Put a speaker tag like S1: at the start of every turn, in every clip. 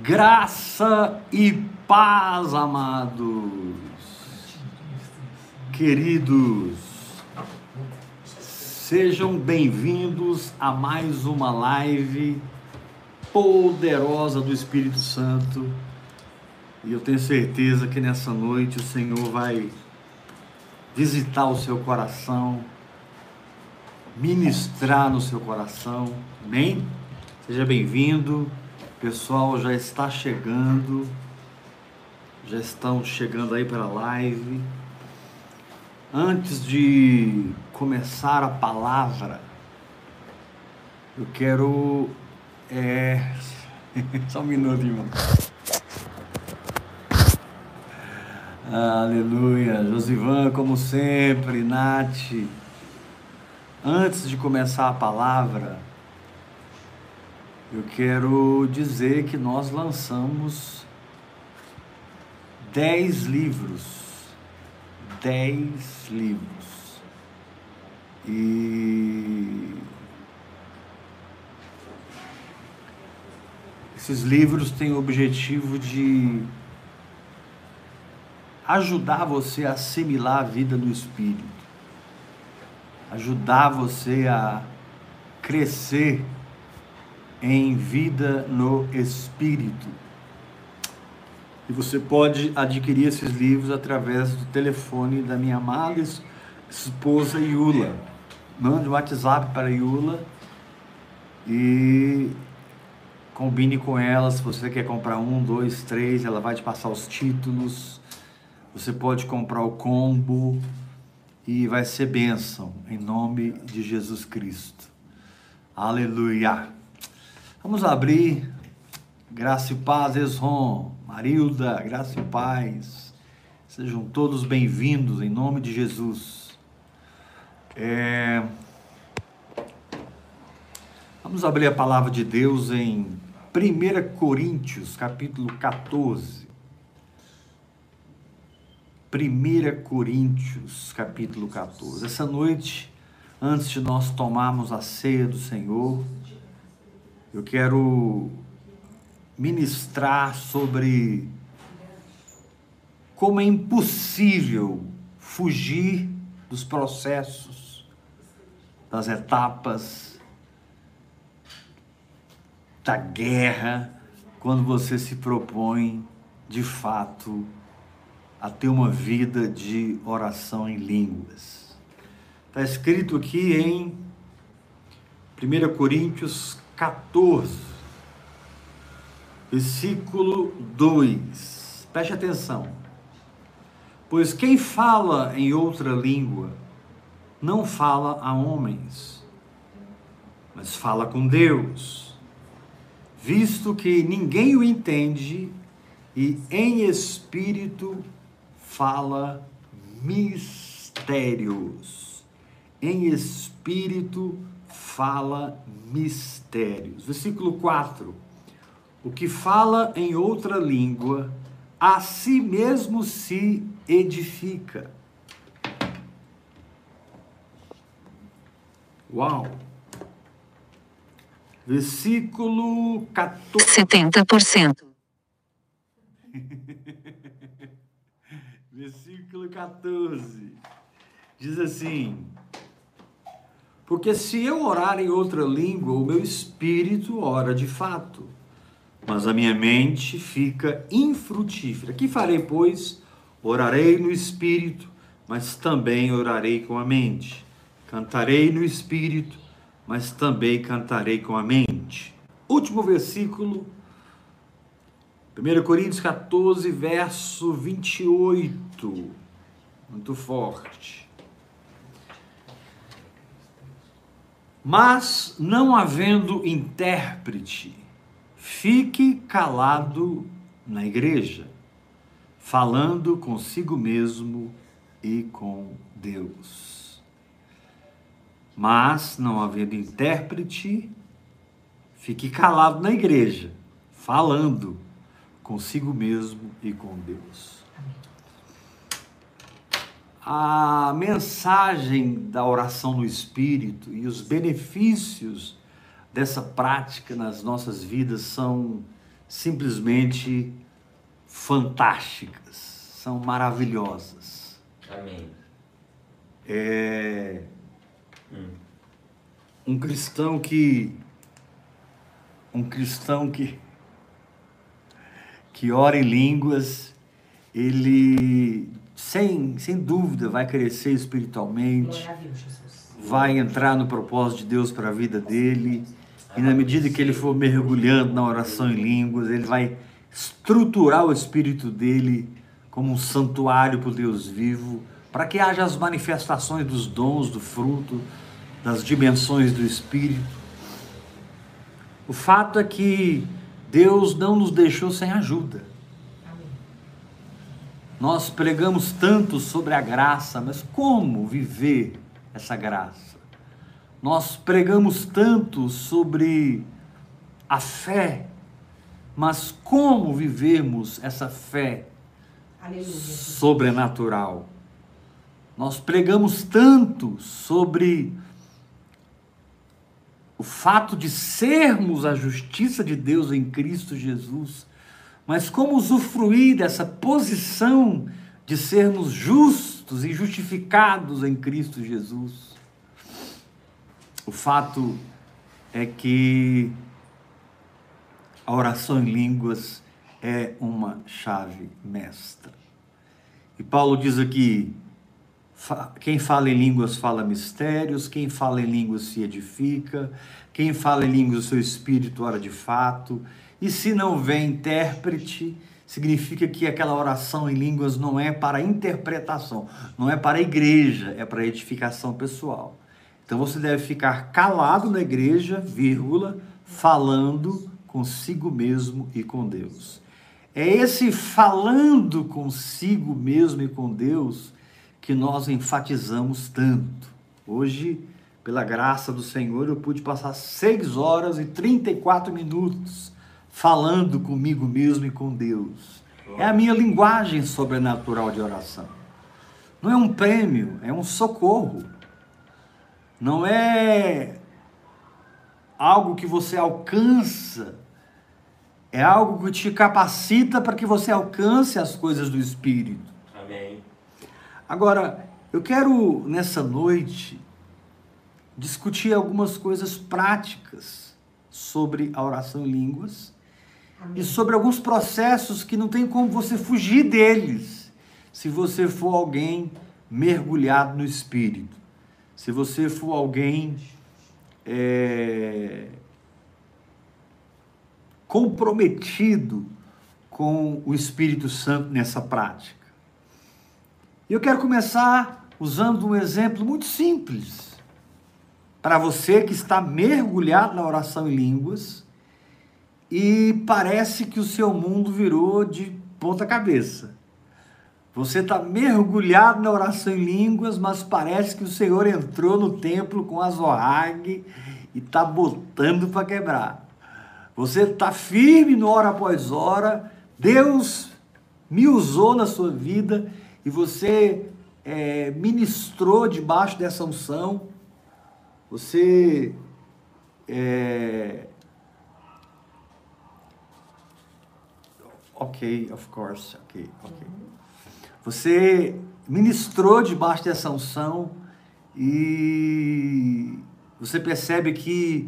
S1: Graça e paz, amados, queridos, sejam bem-vindos a mais uma live poderosa do Espírito Santo. E eu tenho certeza que nessa noite o Senhor vai visitar o seu coração, ministrar no seu coração. Amém? Seja bem-vindo pessoal já está chegando, já estão chegando aí para a live. Antes de começar a palavra, eu quero. É... Só um minuto, irmão. Aleluia. Josivan, como sempre, Nath. Antes de começar a palavra, eu quero dizer que nós lançamos dez livros. Dez livros. E esses livros têm o objetivo de ajudar você a assimilar a vida no Espírito, ajudar você a crescer em vida no Espírito. E você pode adquirir esses livros através do telefone da minha amada esposa Yula. Mande um WhatsApp para Yula e combine com ela se você quer comprar um, dois, três, ela vai te passar os títulos. Você pode comprar o combo e vai ser bênção em nome de Jesus Cristo. Aleluia. Vamos abrir. Graça e paz, Esron, Marilda, graça e paz. Sejam todos bem-vindos em nome de Jesus. É... Vamos abrir a palavra de Deus em 1 Coríntios, capítulo 14. 1 Coríntios, capítulo 14. Essa noite, antes de nós tomarmos a ceia do Senhor, eu quero ministrar sobre como é impossível fugir dos processos, das etapas da guerra, quando você se propõe de fato a ter uma vida de oração em línguas. Está escrito aqui em 1 Coríntios 14, versículo 2. Preste atenção. Pois quem fala em outra língua não fala a homens, mas fala com Deus, visto que ninguém o entende e em espírito fala mistérios. Em espírito fala mistérios. Versículo 4. O que fala em outra língua, a si mesmo se edifica. Uau! Versículo 14.
S2: 70%.
S1: Versículo 14. Diz assim: porque se eu orar em outra língua, o meu espírito ora de fato, mas a minha mente fica infrutífera. Que farei, pois? Orarei no espírito, mas também orarei com a mente. Cantarei no espírito, mas também cantarei com a mente. Último versículo, 1 Coríntios 14, verso 28. Muito forte. Mas, não havendo intérprete, fique calado na igreja, falando consigo mesmo e com Deus. Mas, não havendo intérprete, fique calado na igreja, falando consigo mesmo e com Deus a mensagem da oração no Espírito e os benefícios dessa prática nas nossas vidas são simplesmente fantásticas, são maravilhosas.
S2: Amém.
S1: É um cristão que um cristão que que ora em línguas, ele sem, sem dúvida vai crescer espiritualmente, vai entrar no propósito de Deus para a vida dele, e na medida que ele for mergulhando na oração em línguas, ele vai estruturar o espírito dele como um santuário para o Deus vivo, para que haja as manifestações dos dons, do fruto, das dimensões do espírito. O fato é que Deus não nos deixou sem ajuda. Nós pregamos tanto sobre a graça, mas como viver essa graça? Nós pregamos tanto sobre a fé, mas como vivemos essa fé Aleluia. sobrenatural? Nós pregamos tanto sobre o fato de sermos a justiça de Deus em Cristo Jesus, mas como usufruir dessa posição de sermos justos e justificados em Cristo Jesus? O fato é que a oração em línguas é uma chave mestra. E Paulo diz aqui: quem fala em línguas fala mistérios, quem fala em línguas se edifica, quem fala em línguas o seu espírito ora de fato. E se não vem intérprete, significa que aquela oração em línguas não é para interpretação, não é para a igreja, é para edificação pessoal. Então você deve ficar calado na igreja, vírgula, falando consigo mesmo e com Deus. É esse falando consigo mesmo e com Deus que nós enfatizamos tanto. Hoje, pela graça do Senhor, eu pude passar 6 horas e 34 minutos falando comigo mesmo e com Deus. É a minha linguagem sobrenatural de oração. Não é um prêmio, é um socorro. Não é algo que você alcança, é algo que te capacita para que você alcance as coisas do Espírito. Agora, eu quero nessa noite discutir algumas coisas práticas sobre a oração em línguas Amém. e sobre alguns processos que não tem como você fugir deles se você for alguém mergulhado no Espírito, se você for alguém é, comprometido com o Espírito Santo nessa prática. Eu quero começar usando um exemplo muito simples para você que está mergulhado na oração em línguas e parece que o seu mundo virou de ponta cabeça. Você está mergulhado na oração em línguas, mas parece que o Senhor entrou no templo com a Zohag e está botando para quebrar. Você está firme no hora após hora, Deus me usou na sua vida e você é, ministrou debaixo dessa unção, você é, ok, of course, ok, ok. Você ministrou debaixo dessa unção e você percebe que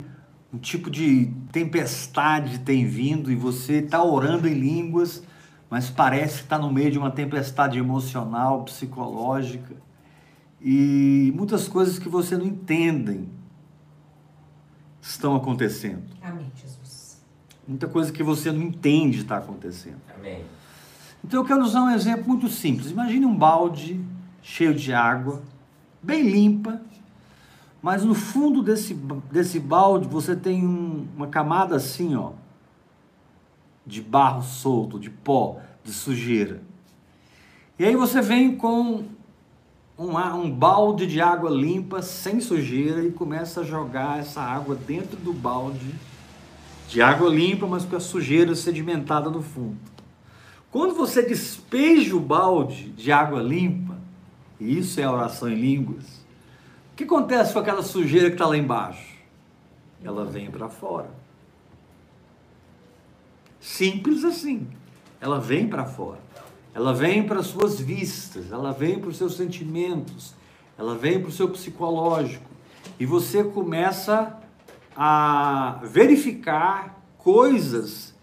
S1: um tipo de tempestade tem vindo e você está orando em línguas mas parece que está no meio de uma tempestade emocional, psicológica e muitas coisas que você não entendem estão acontecendo.
S3: Amém, Jesus.
S1: Muita coisa que você não entende está acontecendo.
S2: Amém.
S1: Então eu quero usar um exemplo muito simples. Imagine um balde cheio de água, bem limpa, mas no fundo desse, desse balde você tem um, uma camada assim, ó, de barro solto, de pó, de sujeira. E aí você vem com um, um balde de água limpa, sem sujeira, e começa a jogar essa água dentro do balde de água limpa, mas com a sujeira sedimentada no fundo. Quando você despeja o balde de água limpa, e isso é a oração em línguas, o que acontece com aquela sujeira que está lá embaixo? Ela vem para fora. Simples assim. Ela vem para fora. Ela vem para as suas vistas, ela vem para os seus sentimentos, ela vem para o seu psicológico. E você começa a verificar coisas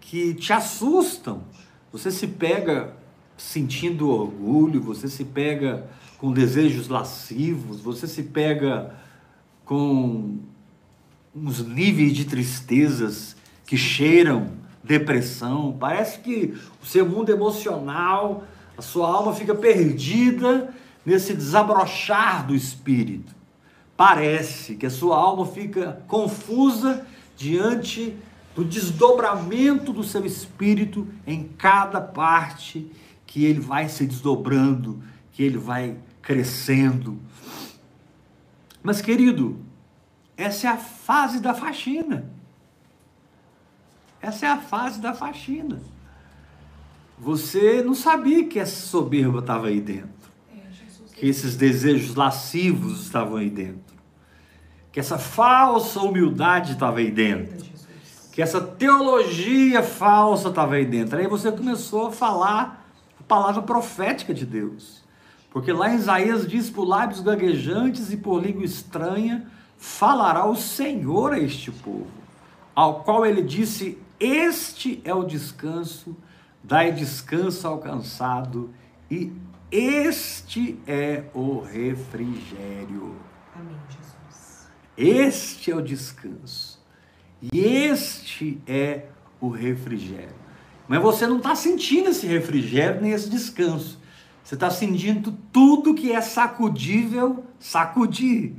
S1: que te assustam. Você se pega sentindo orgulho, você se pega com desejos lascivos, você se pega com uns níveis de tristezas que cheiram depressão. Parece que o seu mundo emocional, a sua alma fica perdida nesse desabrochar do espírito. Parece que a sua alma fica confusa diante do desdobramento do seu espírito em cada parte que ele vai se desdobrando, que ele vai crescendo. Mas, querido, essa é a fase da faxina. Essa é a fase da faxina. Você não sabia que essa soberba estava aí dentro. Que esses desejos lascivos estavam aí dentro. Que essa falsa humildade estava aí dentro. Que essa teologia falsa estava aí dentro. Aí você começou a falar a palavra profética de Deus. Porque lá em Isaías diz: por lábios gaguejantes e por língua estranha falará o Senhor a este povo, ao qual ele disse: Este é o descanso, dai descanso alcançado, e este é o refrigério. Amém, Jesus. Este é o descanso. E este é o refrigério. Mas você não está sentindo esse refrigério nem esse descanso. Você está sentindo tudo que é sacudível, sacudir.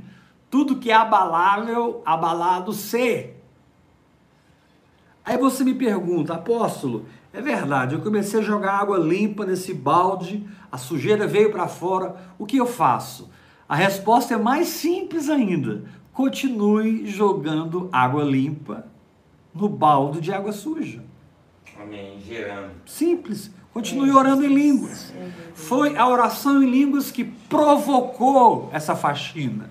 S1: Tudo que é abalável, abalado ser. Aí você me pergunta, apóstolo, é verdade, eu comecei a jogar água limpa nesse balde, a sujeira veio para fora, o que eu faço? A resposta é mais simples ainda. Continue jogando água limpa no balde de água suja.
S2: Amém. Girando.
S1: Simples. Continue orando em línguas. Foi a oração em línguas que provocou essa faxina.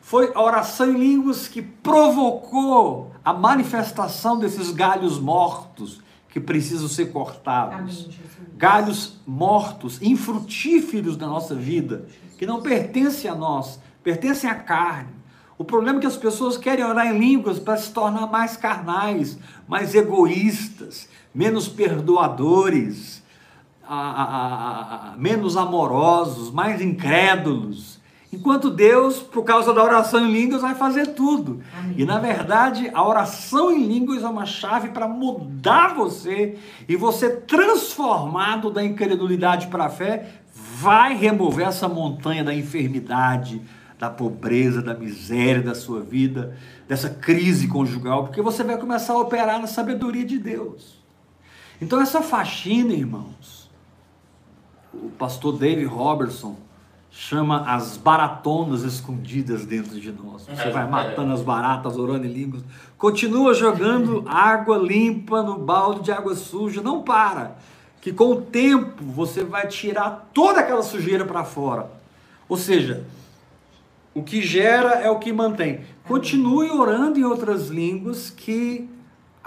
S1: Foi a oração em línguas que provocou a manifestação desses galhos mortos que precisam ser cortados. galhos mortos, infrutíferos da nossa vida, que não pertencem a nós, pertencem à carne. O problema é que as pessoas querem orar em línguas para se tornar mais carnais, mais egoístas, menos perdoadores, a, a, a, menos amorosos, mais incrédulos. Enquanto Deus, por causa da oração em línguas, vai fazer tudo. Amém. E na verdade, a oração em línguas é uma chave para mudar você e você, transformado da incredulidade para a fé, vai remover essa montanha da enfermidade, da pobreza, da miséria da sua vida, dessa crise conjugal, porque você vai começar a operar na sabedoria de Deus. Então, essa faxina, irmãos, o pastor David Robertson chama as baratonas escondidas dentro de nós. Você vai matando as baratas, orando em línguas. Continua jogando água limpa no balde de água suja. Não para. Que com o tempo você vai tirar toda aquela sujeira para fora. Ou seja, o que gera é o que mantém. Continue orando em outras línguas que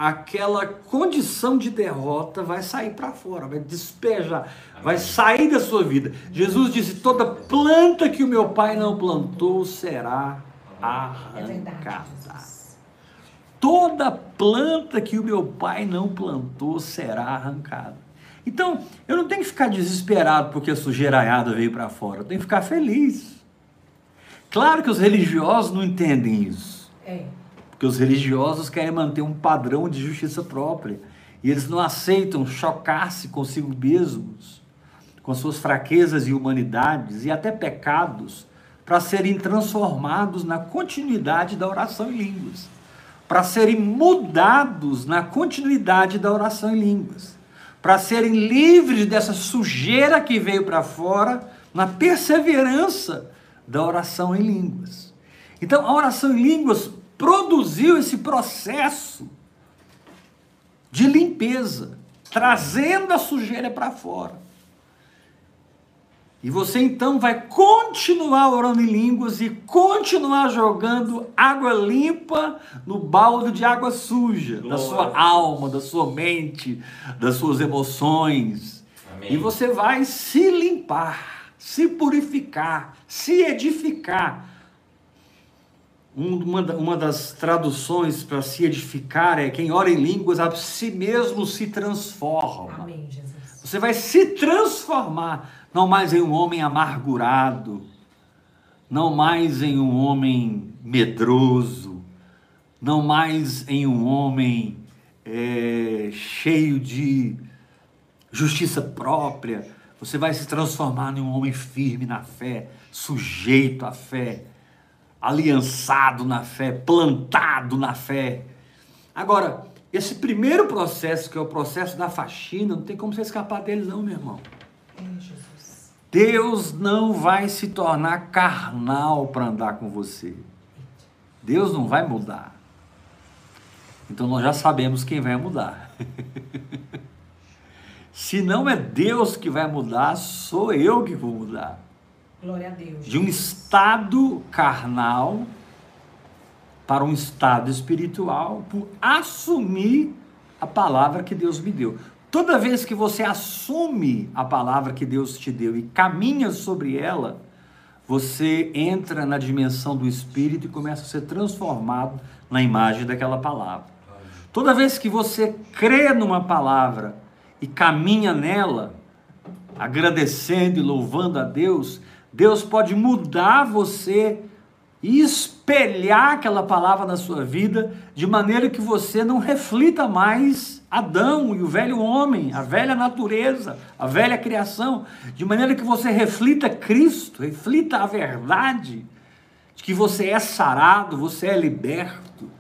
S1: aquela condição de derrota vai sair para fora, vai despejar, Amém. vai sair da sua vida. Jesus disse: toda planta que o meu pai não plantou será arrancada. É toda planta que o meu pai não plantou será arrancada. Então, eu não tenho que ficar desesperado porque a sujeiraiada veio para fora, eu tenho que ficar feliz. Claro que os religiosos não entendem isso. É. Porque os religiosos querem manter um padrão de justiça própria. E eles não aceitam chocar-se consigo mesmos, com suas fraquezas e humanidades e até pecados, para serem transformados na continuidade da oração em línguas, para serem mudados na continuidade da oração em línguas, para serem livres dessa sujeira que veio para fora, na perseverança da oração em línguas. Então, a oração em línguas produziu esse processo de limpeza, trazendo a sujeira para fora. E você então vai continuar orando em línguas e continuar jogando água limpa no balde de água suja Glória. da sua alma, da sua mente, das suas emoções. Amém. E você vai se limpar, se purificar, se edificar. Uma, uma das traduções para se edificar é quem ora em línguas a si mesmo se transforma. Amém, Jesus. Você vai se transformar não mais em um homem amargurado, não mais em um homem medroso, não mais em um homem é, cheio de justiça própria. Você vai se transformar em um homem firme na fé, sujeito à fé, aliançado na fé, plantado na fé. Agora, esse primeiro processo, que é o processo da faxina, não tem como você escapar dele, não, meu irmão. Deus não vai se tornar carnal para andar com você. Deus não vai mudar. Então nós já sabemos quem vai mudar. se não é Deus que vai mudar, sou eu que vou mudar. De um estado carnal para um estado espiritual, por assumir a palavra que Deus me deu. Toda vez que você assume a palavra que Deus te deu e caminha sobre ela, você entra na dimensão do Espírito e começa a ser transformado na imagem daquela palavra. Toda vez que você crê numa palavra e caminha nela, agradecendo e louvando a Deus, Deus pode mudar você e espelhar aquela palavra na sua vida de maneira que você não reflita mais Adão e o velho homem, a velha natureza, a velha criação, de maneira que você reflita Cristo, reflita a verdade de que você é sarado, você é liberto.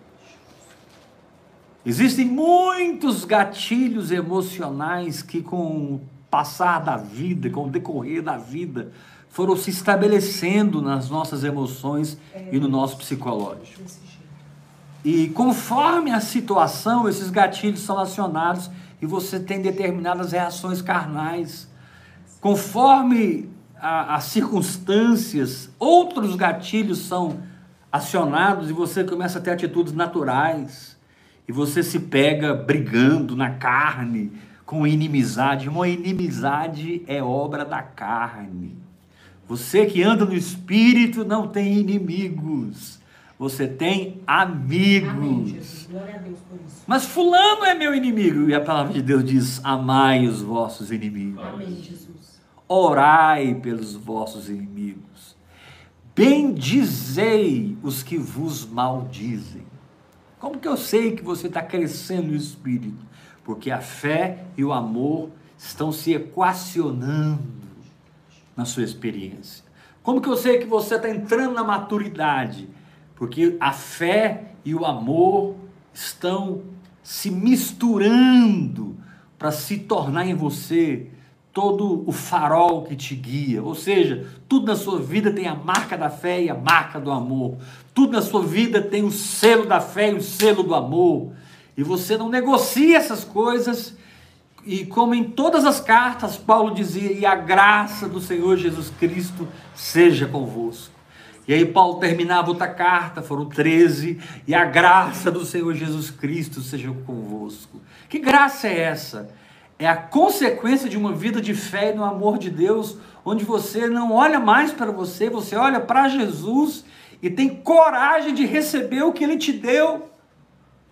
S1: Existem muitos gatilhos emocionais que, com o passar da vida, com o decorrer da vida, foram se estabelecendo nas nossas emoções e no nosso psicológico. E conforme a situação, esses gatilhos são acionados e você tem determinadas reações carnais. Conforme as circunstâncias, outros gatilhos são acionados e você começa a ter atitudes naturais. E você se pega brigando na carne com inimizade. Uma inimizade é obra da carne. Você que anda no espírito não tem inimigos você tem amigos. Amém, Jesus. Glória a Deus por isso. Mas fulano é meu inimigo. E a palavra de Deus diz: amai os vossos inimigos. Amém, Jesus. Orai pelos vossos inimigos. Bendizei os que vos maldizem. Como que eu sei que você está crescendo no Espírito? Porque a fé e o amor estão se equacionando na sua experiência. Como que eu sei que você está entrando na maturidade? porque a fé e o amor estão se misturando para se tornar em você todo o farol que te guia. Ou seja, tudo na sua vida tem a marca da fé e a marca do amor. Tudo na sua vida tem o selo da fé e o selo do amor. E você não negocia essas coisas. E como em todas as cartas, Paulo dizia: e a graça do Senhor Jesus Cristo seja convosco. E aí Paulo terminava outra carta, foram 13, e a graça do Senhor Jesus Cristo seja convosco. Que graça é essa? É a consequência de uma vida de fé e no amor de Deus, onde você não olha mais para você, você olha para Jesus e tem coragem de receber o que ele te deu.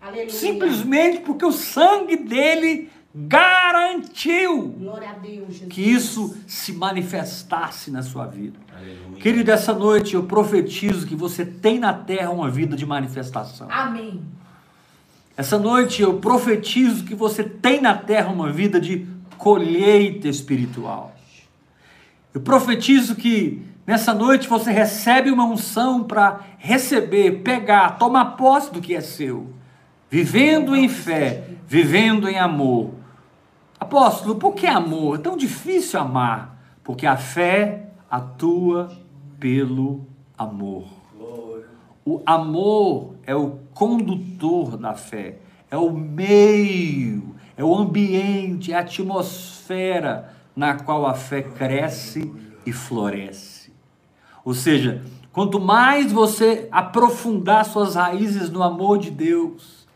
S1: Aleluia. Simplesmente porque o sangue dele garantiu Deus, que isso se manifestasse na sua vida. Aleluia. Querido, essa noite eu profetizo que você tem na terra uma vida de manifestação.
S3: Amém.
S1: Essa noite eu profetizo que você tem na terra uma vida de colheita espiritual. Eu profetizo que nessa noite você recebe uma unção para receber, pegar, tomar posse do que é seu, vivendo em fé, vivendo em amor, Apóstolo, por que amor? É tão difícil amar. Porque a fé atua pelo amor. O amor é o condutor da fé, é o meio, é o ambiente, é a atmosfera na qual a fé cresce e floresce. Ou seja, quanto mais você aprofundar suas raízes no amor de Deus,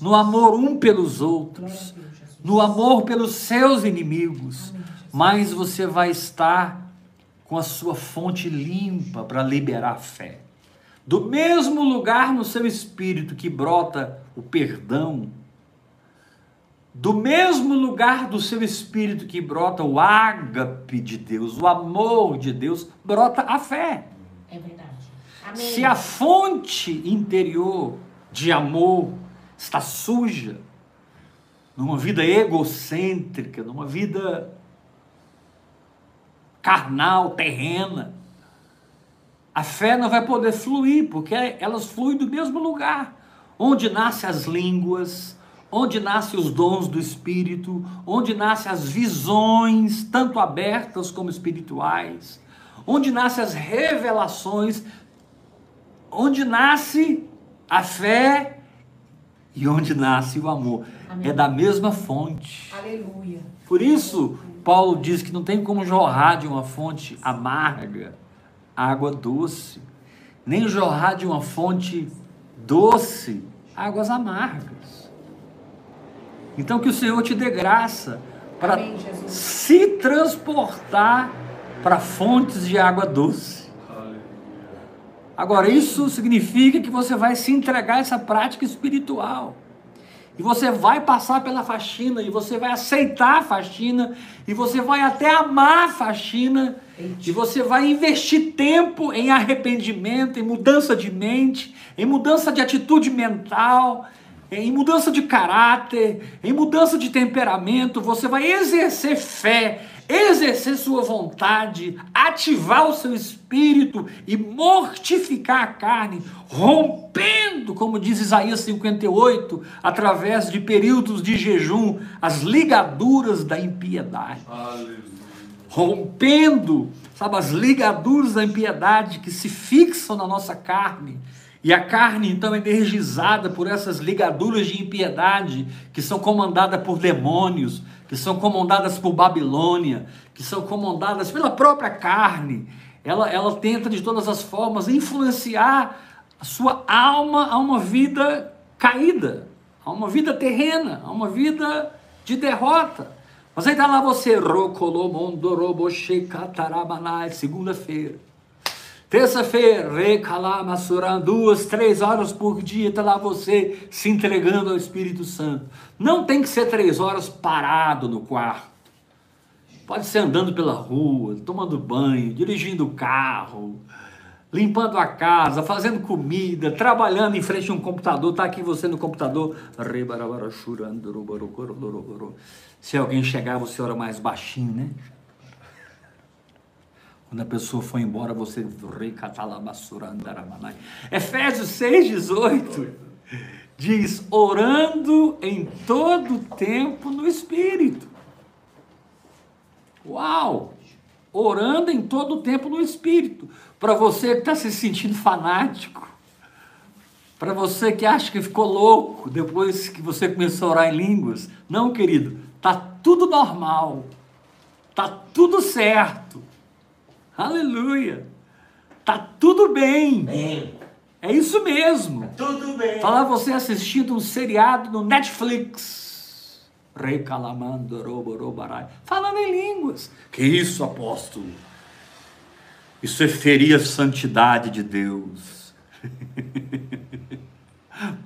S1: no amor um pelos outros. No amor pelos seus inimigos, mais você vai estar com a sua fonte limpa para liberar fé. Do mesmo lugar no seu espírito que brota o perdão, do mesmo lugar do seu espírito que brota o ágape de Deus, o amor de Deus, brota a fé.
S3: É verdade. Amém.
S1: Se a fonte interior de amor está suja, numa vida egocêntrica, numa vida carnal, terrena, a fé não vai poder fluir, porque elas fluem do mesmo lugar, onde nascem as línguas, onde nascem os dons do Espírito, onde nascem as visões, tanto abertas como espirituais, onde nascem as revelações, onde nasce a fé e onde nasce o amor.
S3: Amém.
S1: É da mesma fonte.
S3: Aleluia.
S1: Por isso, Paulo diz que não tem como jorrar de uma fonte amarga água doce, nem jorrar de uma fonte doce águas amargas. Então, que o Senhor te dê graça para se transportar para fontes de água doce. Agora, isso significa que você vai se entregar a essa prática espiritual. E você vai passar pela faxina, e você vai aceitar a faxina, e você vai até amar a faxina, e você vai investir tempo em arrependimento, em mudança de mente, em mudança de atitude mental, em mudança de caráter, em mudança de temperamento. Você vai exercer fé, exercer sua vontade, ativar o seu espírito e mortificar a carne, rompendo, como diz Isaías 58, através de períodos de jejum, as ligaduras da impiedade. Rompendo, sabe, as ligaduras da impiedade que se fixam na nossa carne. E a carne, então, é energizada por essas ligaduras de impiedade que são comandadas por demônios, que são comandadas por Babilônia, que são comandadas pela própria carne. Ela, ela tenta de todas as formas influenciar a sua alma a uma vida caída, a uma vida terrena, a uma vida de derrota. Mas aí está lá você, segunda-feira. Terça-feira, duas, três horas por dia, está lá você se entregando ao Espírito Santo. Não tem que ser três horas parado no quarto. Pode ser andando pela rua, tomando banho, dirigindo o carro, limpando a casa, fazendo comida, trabalhando em frente a um computador. Está aqui você no computador. Se alguém chegar, você ora mais baixinho, né? Quando a pessoa foi embora, você Efésios 6, 18 diz: orando em todo tempo no Espírito. Uau! Orando em todo tempo no Espírito. Para você que está se sentindo fanático, para você que acha que ficou louco depois que você começou a orar em línguas, não, querido, tá tudo normal, tá tudo certo. Aleluia. Tá tudo bem.
S2: Bem,
S1: É isso mesmo.
S2: tudo bem.
S1: Falar você assistindo um seriado no Netflix. Recalamando, roborobarai. Falando em línguas. Que isso, apóstolo? Isso é ferir a santidade de Deus.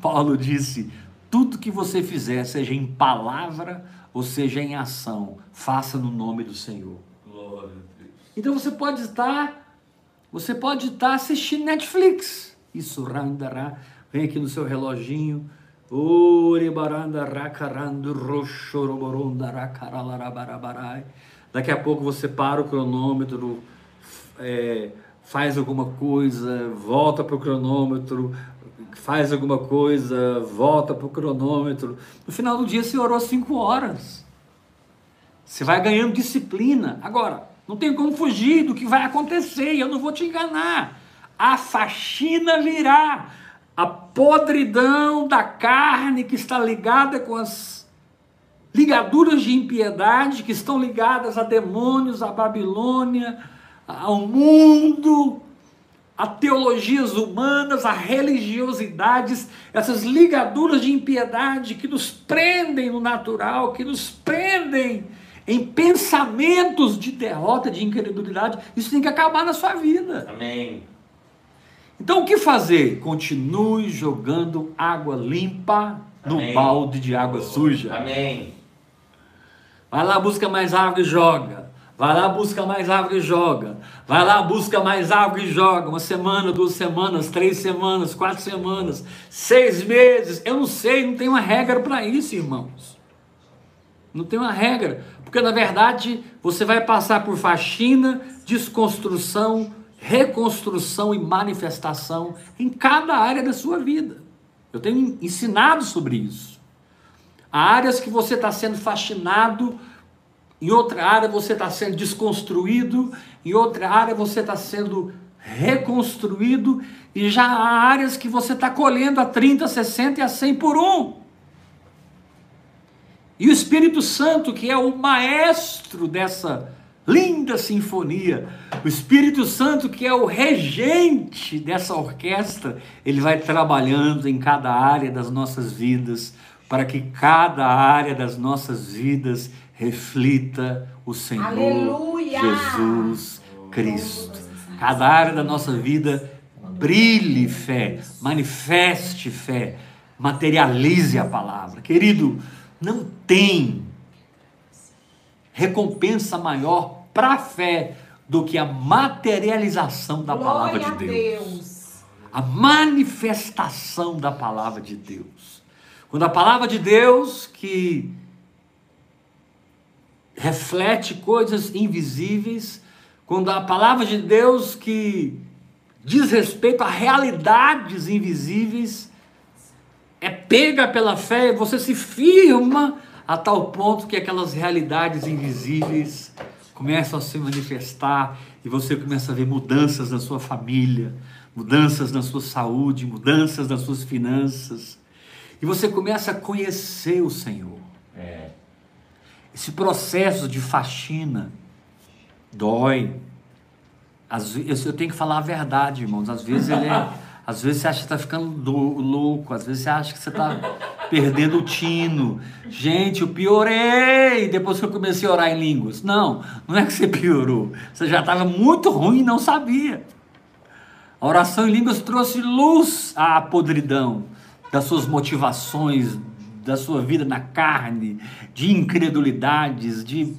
S1: Paulo disse: tudo que você fizer, seja em palavra ou seja em ação, faça no nome do Senhor.
S2: Glória a Deus.
S1: Então você pode estar, você pode estar assistindo Netflix. Isso randará, vem aqui no seu reloginho. Daqui a pouco você para o cronômetro, é, faz alguma coisa, volta para o cronômetro, faz alguma coisa, volta para o cronômetro. No final do dia você orou cinco horas. Você vai ganhando disciplina. Agora, não tem como fugir do que vai acontecer, e eu não vou te enganar. A faxina virá. A podridão da carne que está ligada com as ligaduras de impiedade que estão ligadas a demônios, a Babilônia, ao mundo, a teologias humanas, a religiosidades, essas ligaduras de impiedade que nos prendem no natural, que nos prendem em pensamentos de derrota, de incredulidade. Isso tem que acabar na sua vida.
S2: Amém.
S1: Então o que fazer? Continue jogando água limpa no
S2: Amém.
S1: balde de água suja.
S2: Amém.
S1: Vai lá, busca mais água e joga. Vai lá, busca mais água e joga. Vai lá, busca mais água e joga. Uma semana, duas semanas, três semanas, quatro semanas, seis meses. Eu não sei, não tem uma regra para isso, irmãos. Não tem uma regra. Porque na verdade você vai passar por faxina, desconstrução, reconstrução e manifestação em cada área da sua vida. Eu tenho ensinado sobre isso. Há áreas que você está sendo faxinado, em outra área você está sendo desconstruído, em outra área você está sendo reconstruído, e já há áreas que você está colhendo a 30, 60 e a 100 por um. E o Espírito Santo, que é o maestro dessa linda sinfonia, o Espírito Santo, que é o regente dessa orquestra, ele vai trabalhando em cada área das nossas vidas, para que cada área das nossas vidas reflita o Senhor
S3: Aleluia!
S1: Jesus Cristo. Cada área da nossa vida brilhe fé, manifeste fé, materialize a palavra. Querido, não tem recompensa maior para a fé do que a materialização da palavra
S3: Glória
S1: de
S3: a
S1: Deus.
S3: Deus.
S1: A manifestação da palavra de Deus. Quando a palavra de Deus que reflete coisas invisíveis, quando a palavra de Deus que diz respeito a realidades invisíveis, é pega pela fé, você se firma a tal ponto que aquelas realidades invisíveis começam a se manifestar e você começa a ver mudanças na sua família, mudanças na sua saúde, mudanças nas suas finanças. E você começa a conhecer o Senhor.
S2: É.
S1: Esse processo de faxina dói. Às vezes, eu tenho que falar a verdade, irmãos. Às vezes ele é, às vezes você acha que está ficando do- louco, às vezes você acha que você está perdendo o tino. Gente, eu piorei depois que eu comecei a orar em línguas. Não, não é que você piorou. Você já estava muito ruim e não sabia. A oração em línguas trouxe luz à podridão das suas motivações, da sua vida na carne, de incredulidades, de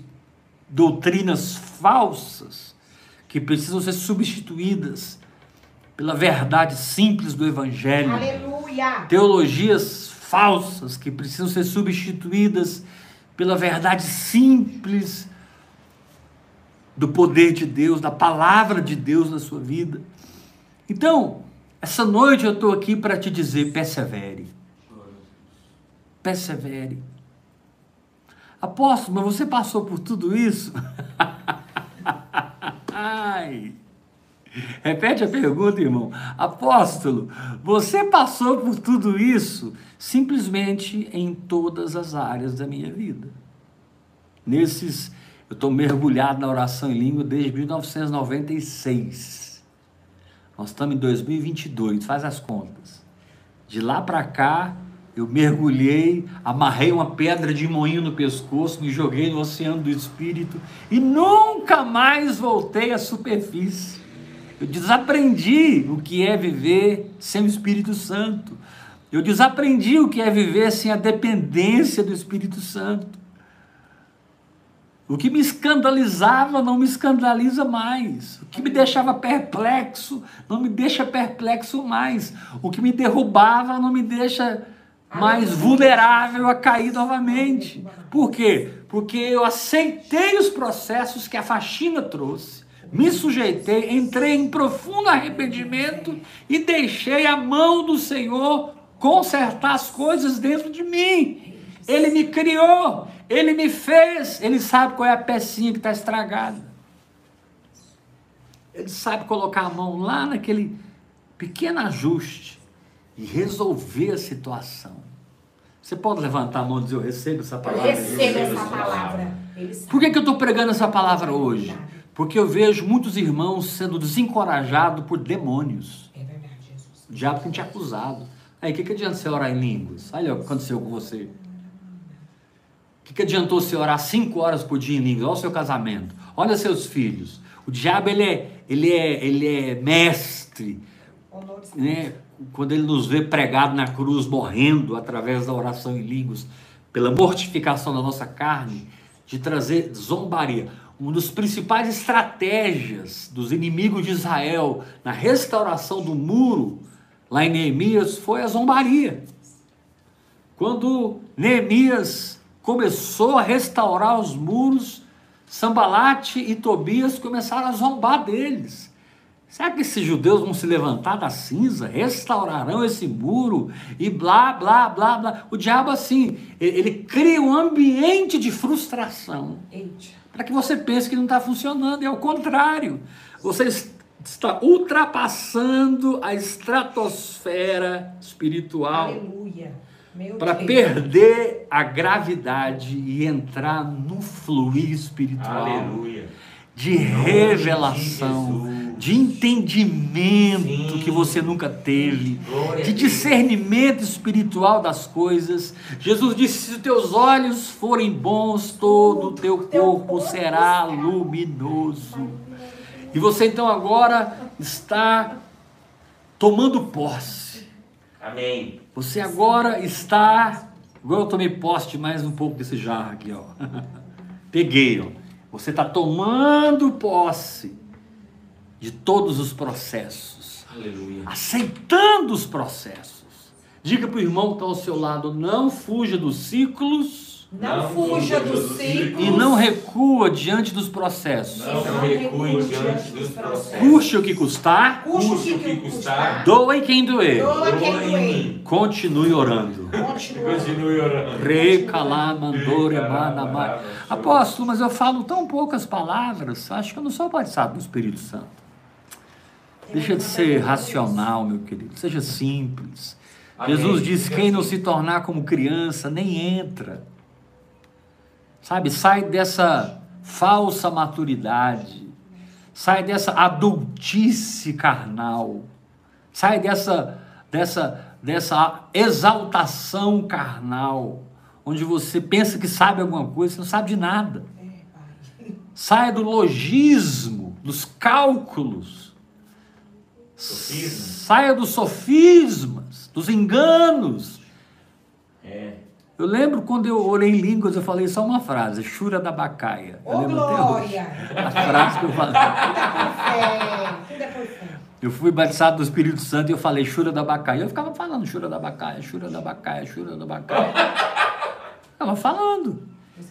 S1: doutrinas falsas que precisam ser substituídas pela verdade simples do Evangelho
S3: Aleluia.
S1: teologias falsas que precisam ser substituídas pela verdade simples do poder de Deus, da palavra de Deus na sua vida. Então, essa noite eu estou aqui para te dizer: persevere. Persevere. Apóstolo, mas você passou por tudo isso? Ai. Repete a pergunta, irmão. Apóstolo, você passou por tudo isso simplesmente em todas as áreas da minha vida. Nesses, eu estou mergulhado na oração em língua desde 1996. Nós estamos em 2022, faz as contas. De lá para cá, eu mergulhei, amarrei uma pedra de moinho no pescoço, me joguei no oceano do espírito e nunca mais voltei à superfície. Eu desaprendi o que é viver sem o Espírito Santo. Eu desaprendi o que é viver sem a dependência do Espírito Santo. O que me escandalizava não me escandaliza mais. O que me deixava perplexo não me deixa perplexo mais. O que me derrubava não me deixa mais vulnerável a cair novamente. Por quê? Porque eu aceitei os processos que a faxina trouxe me sujeitei, entrei em profundo arrependimento e deixei a mão do Senhor consertar as coisas dentro de mim. Ele me criou, ele me fez, ele sabe qual é a pecinha que está estragada. Ele sabe colocar a mão lá naquele pequeno ajuste e resolver a situação. Você pode levantar a mão e dizer: Eu recebo essa
S3: Eu
S1: palavra.
S3: recebo essa palavra. Sabe.
S1: Por que, que eu estou pregando essa palavra hoje? Porque eu vejo muitos irmãos sendo desencorajados por demônios.
S3: É verdade, Jesus.
S1: O diabo tem te acusado. Aí, o que, que adianta você orar em línguas? Olha o que aconteceu com você. O que, que adiantou você orar cinco horas por dia em línguas? Olha o seu casamento. Olha seus filhos. O diabo, ele é, ele é, ele é mestre, né? Quando ele nos vê pregado na cruz, morrendo através da oração em línguas, pela mortificação da nossa carne, de trazer zombaria. Uma das principais estratégias dos inimigos de Israel na restauração do muro, lá em Neemias, foi a zombaria. Quando Neemias começou a restaurar os muros, Sambalate e Tobias começaram a zombar deles. Será que esses judeus vão se levantar da cinza, restaurarão esse muro e blá, blá, blá, blá? O diabo, assim, ele, cria um ambiente de frustração
S3: Eita.
S1: Para que você pense que não está funcionando. É o contrário. Você es- está ultrapassando a estratosfera espiritual
S3: Aleluia. Meu
S1: para perder a gravidade e entrar no fluir espiritual
S2: Aleluia.
S1: De revelação, de entendimento
S2: Sim.
S1: que você nunca teve,
S2: Glória
S1: de discernimento espiritual das coisas. Jesus disse: se os teus olhos forem bons, todo o teu corpo será luminoso. E você então agora está tomando posse.
S2: Amém.
S1: Você agora está. Agora eu tomei posse de mais um pouco desse jarro aqui, ó. Peguei, ó. Você está tomando posse de todos os processos,
S2: Aleluia.
S1: aceitando os processos. Diga para o irmão que está ao seu lado: não fuja dos ciclos
S3: Não,
S2: Não
S3: fuja dos ciclos.
S1: e não recua diante dos processos.
S2: Não recue diante dos processos.
S1: Custe o que custar,
S3: Custe o que,
S2: custar.
S1: doa quem doer.
S3: Doa quem doer.
S1: Continue orando.
S2: Continue orando.
S1: Apóstolo, mas eu falo tão poucas palavras, acho que eu não sou batizado no Espírito Santo. Deixa de ser racional, meu querido, seja simples.
S2: Amém.
S1: Jesus diz: quem não se tornar como criança, nem entra. Sabe, sai dessa falsa maturidade, sai dessa adultice carnal, sai dessa, dessa, dessa exaltação carnal, onde você pensa que sabe alguma coisa, você não sabe de nada. Saia do logismo, dos cálculos.
S2: Sofisma.
S1: Saia dos sofismas, dos enganos.
S2: É.
S1: Eu lembro quando eu orei em línguas, eu falei só uma frase, chura da bacaia.
S3: Ô,
S1: lembro até hoje.
S3: glória.
S1: A frase que eu falei.
S3: Tudo é por fé. Tudo é.
S1: Eu fui batizado do Espírito Santo e eu falei chura da bacaia. Eu ficava falando chura da bacaia, chura da bacaia, chura da bacaia. Ficava falando.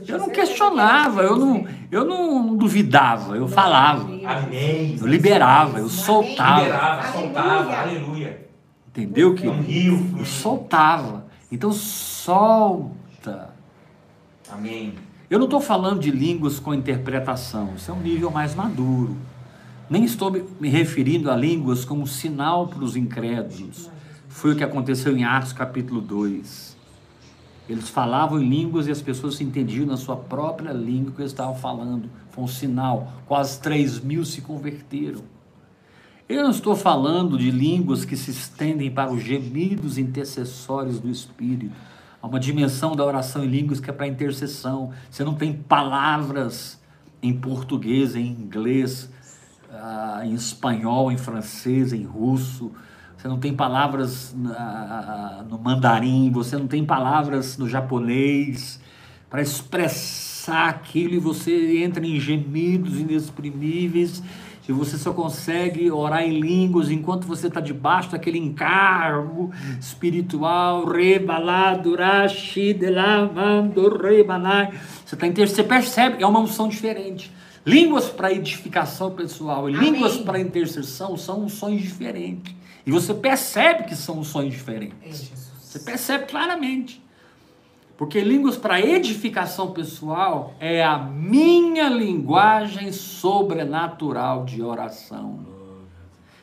S1: Eu não questionava, eu não, eu não duvidava, eu falava.
S2: Amém.
S1: Eu liberava, eu soltava.
S2: Liberava,
S3: Aleluia.
S2: soltava. Aleluia.
S1: Entendeu que
S2: É
S1: eu soltava. Então solta.
S2: Amém.
S1: Eu não estou falando de línguas com interpretação, isso é um nível mais maduro. Nem estou me- referindo a línguas como sinal para os incrédulos. Foi o que aconteceu em Atos capítulo 2. Eles falavam em línguas e as pessoas se entendiam na sua própria língua que eles estavam falando. Foi um sinal. Quase 3 mil se converteram. Eu não estou falando de línguas que se estendem para os gemidos intercessórios do Espírito. Há uma dimensão da oração em línguas que é para intercessão. Você não tem palavras em português, em inglês, ah, em espanhol, em francês, em russo. Você não tem palavras na- no mandarim, você não tem palavras no japonês para expressar aquilo e você entra em gemidos inexprimíveis e você só consegue orar em línguas enquanto você está debaixo daquele encargo espiritual. Você, tá inter... você percebe, é uma unção diferente. Línguas para edificação pessoal e
S3: Amém.
S1: línguas para intercessão são unções diferentes. E você percebe que são unções diferentes. Você percebe claramente. Porque línguas para edificação pessoal é a minha linguagem sobrenatural de oração,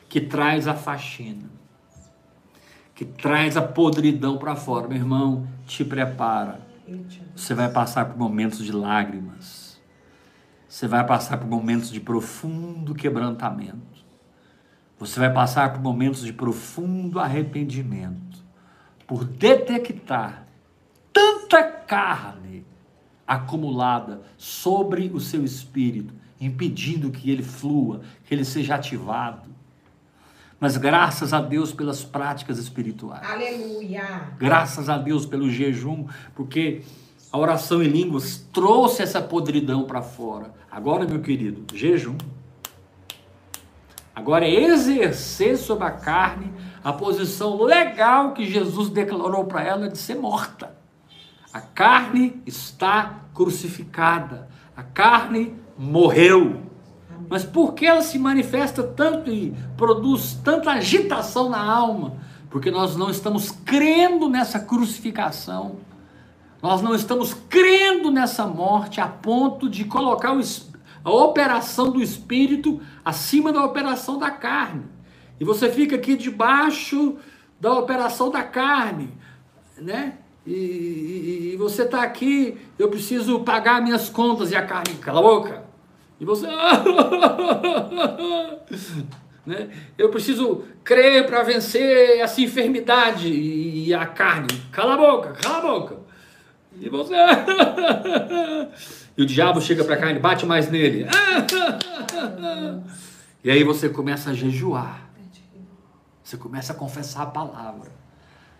S1: que traz a faxina, que traz a podridão para fora. Meu irmão, te prepara. Você vai passar por momentos de lágrimas. você vai passar por momentos de profundo quebrantamento. Você vai passar por momentos de profundo arrependimento, por detectar tanta carne acumulada sobre o seu espírito, impedindo que ele flua, que ele seja ativado. Mas graças a Deus pelas práticas espirituais.
S3: Aleluia.
S1: Graças a Deus pelo jejum, porque a oração em línguas trouxe essa podridão para fora. Agora, meu querido, jejum. Agora é exercer sobre a carne a posição legal que Jesus declarou para ela de ser morta. A carne está crucificada. A carne morreu. Mas por que ela se manifesta tanto e produz tanta agitação na alma? Porque nós não estamos crendo nessa crucificação. Nós não estamos crendo nessa morte a ponto de colocar o, a operação do espírito acima da operação da carne. E você fica aqui debaixo da operação da carne, né? E, e, e você está aqui, eu preciso pagar minhas contas e a carne, cala boca. E você. né? Eu preciso crer para vencer essa enfermidade e a carne, cala a boca, cala a boca. E você. e o diabo chega para a carne, bate mais nele. e aí você começa a jejuar. Você começa a confessar a palavra.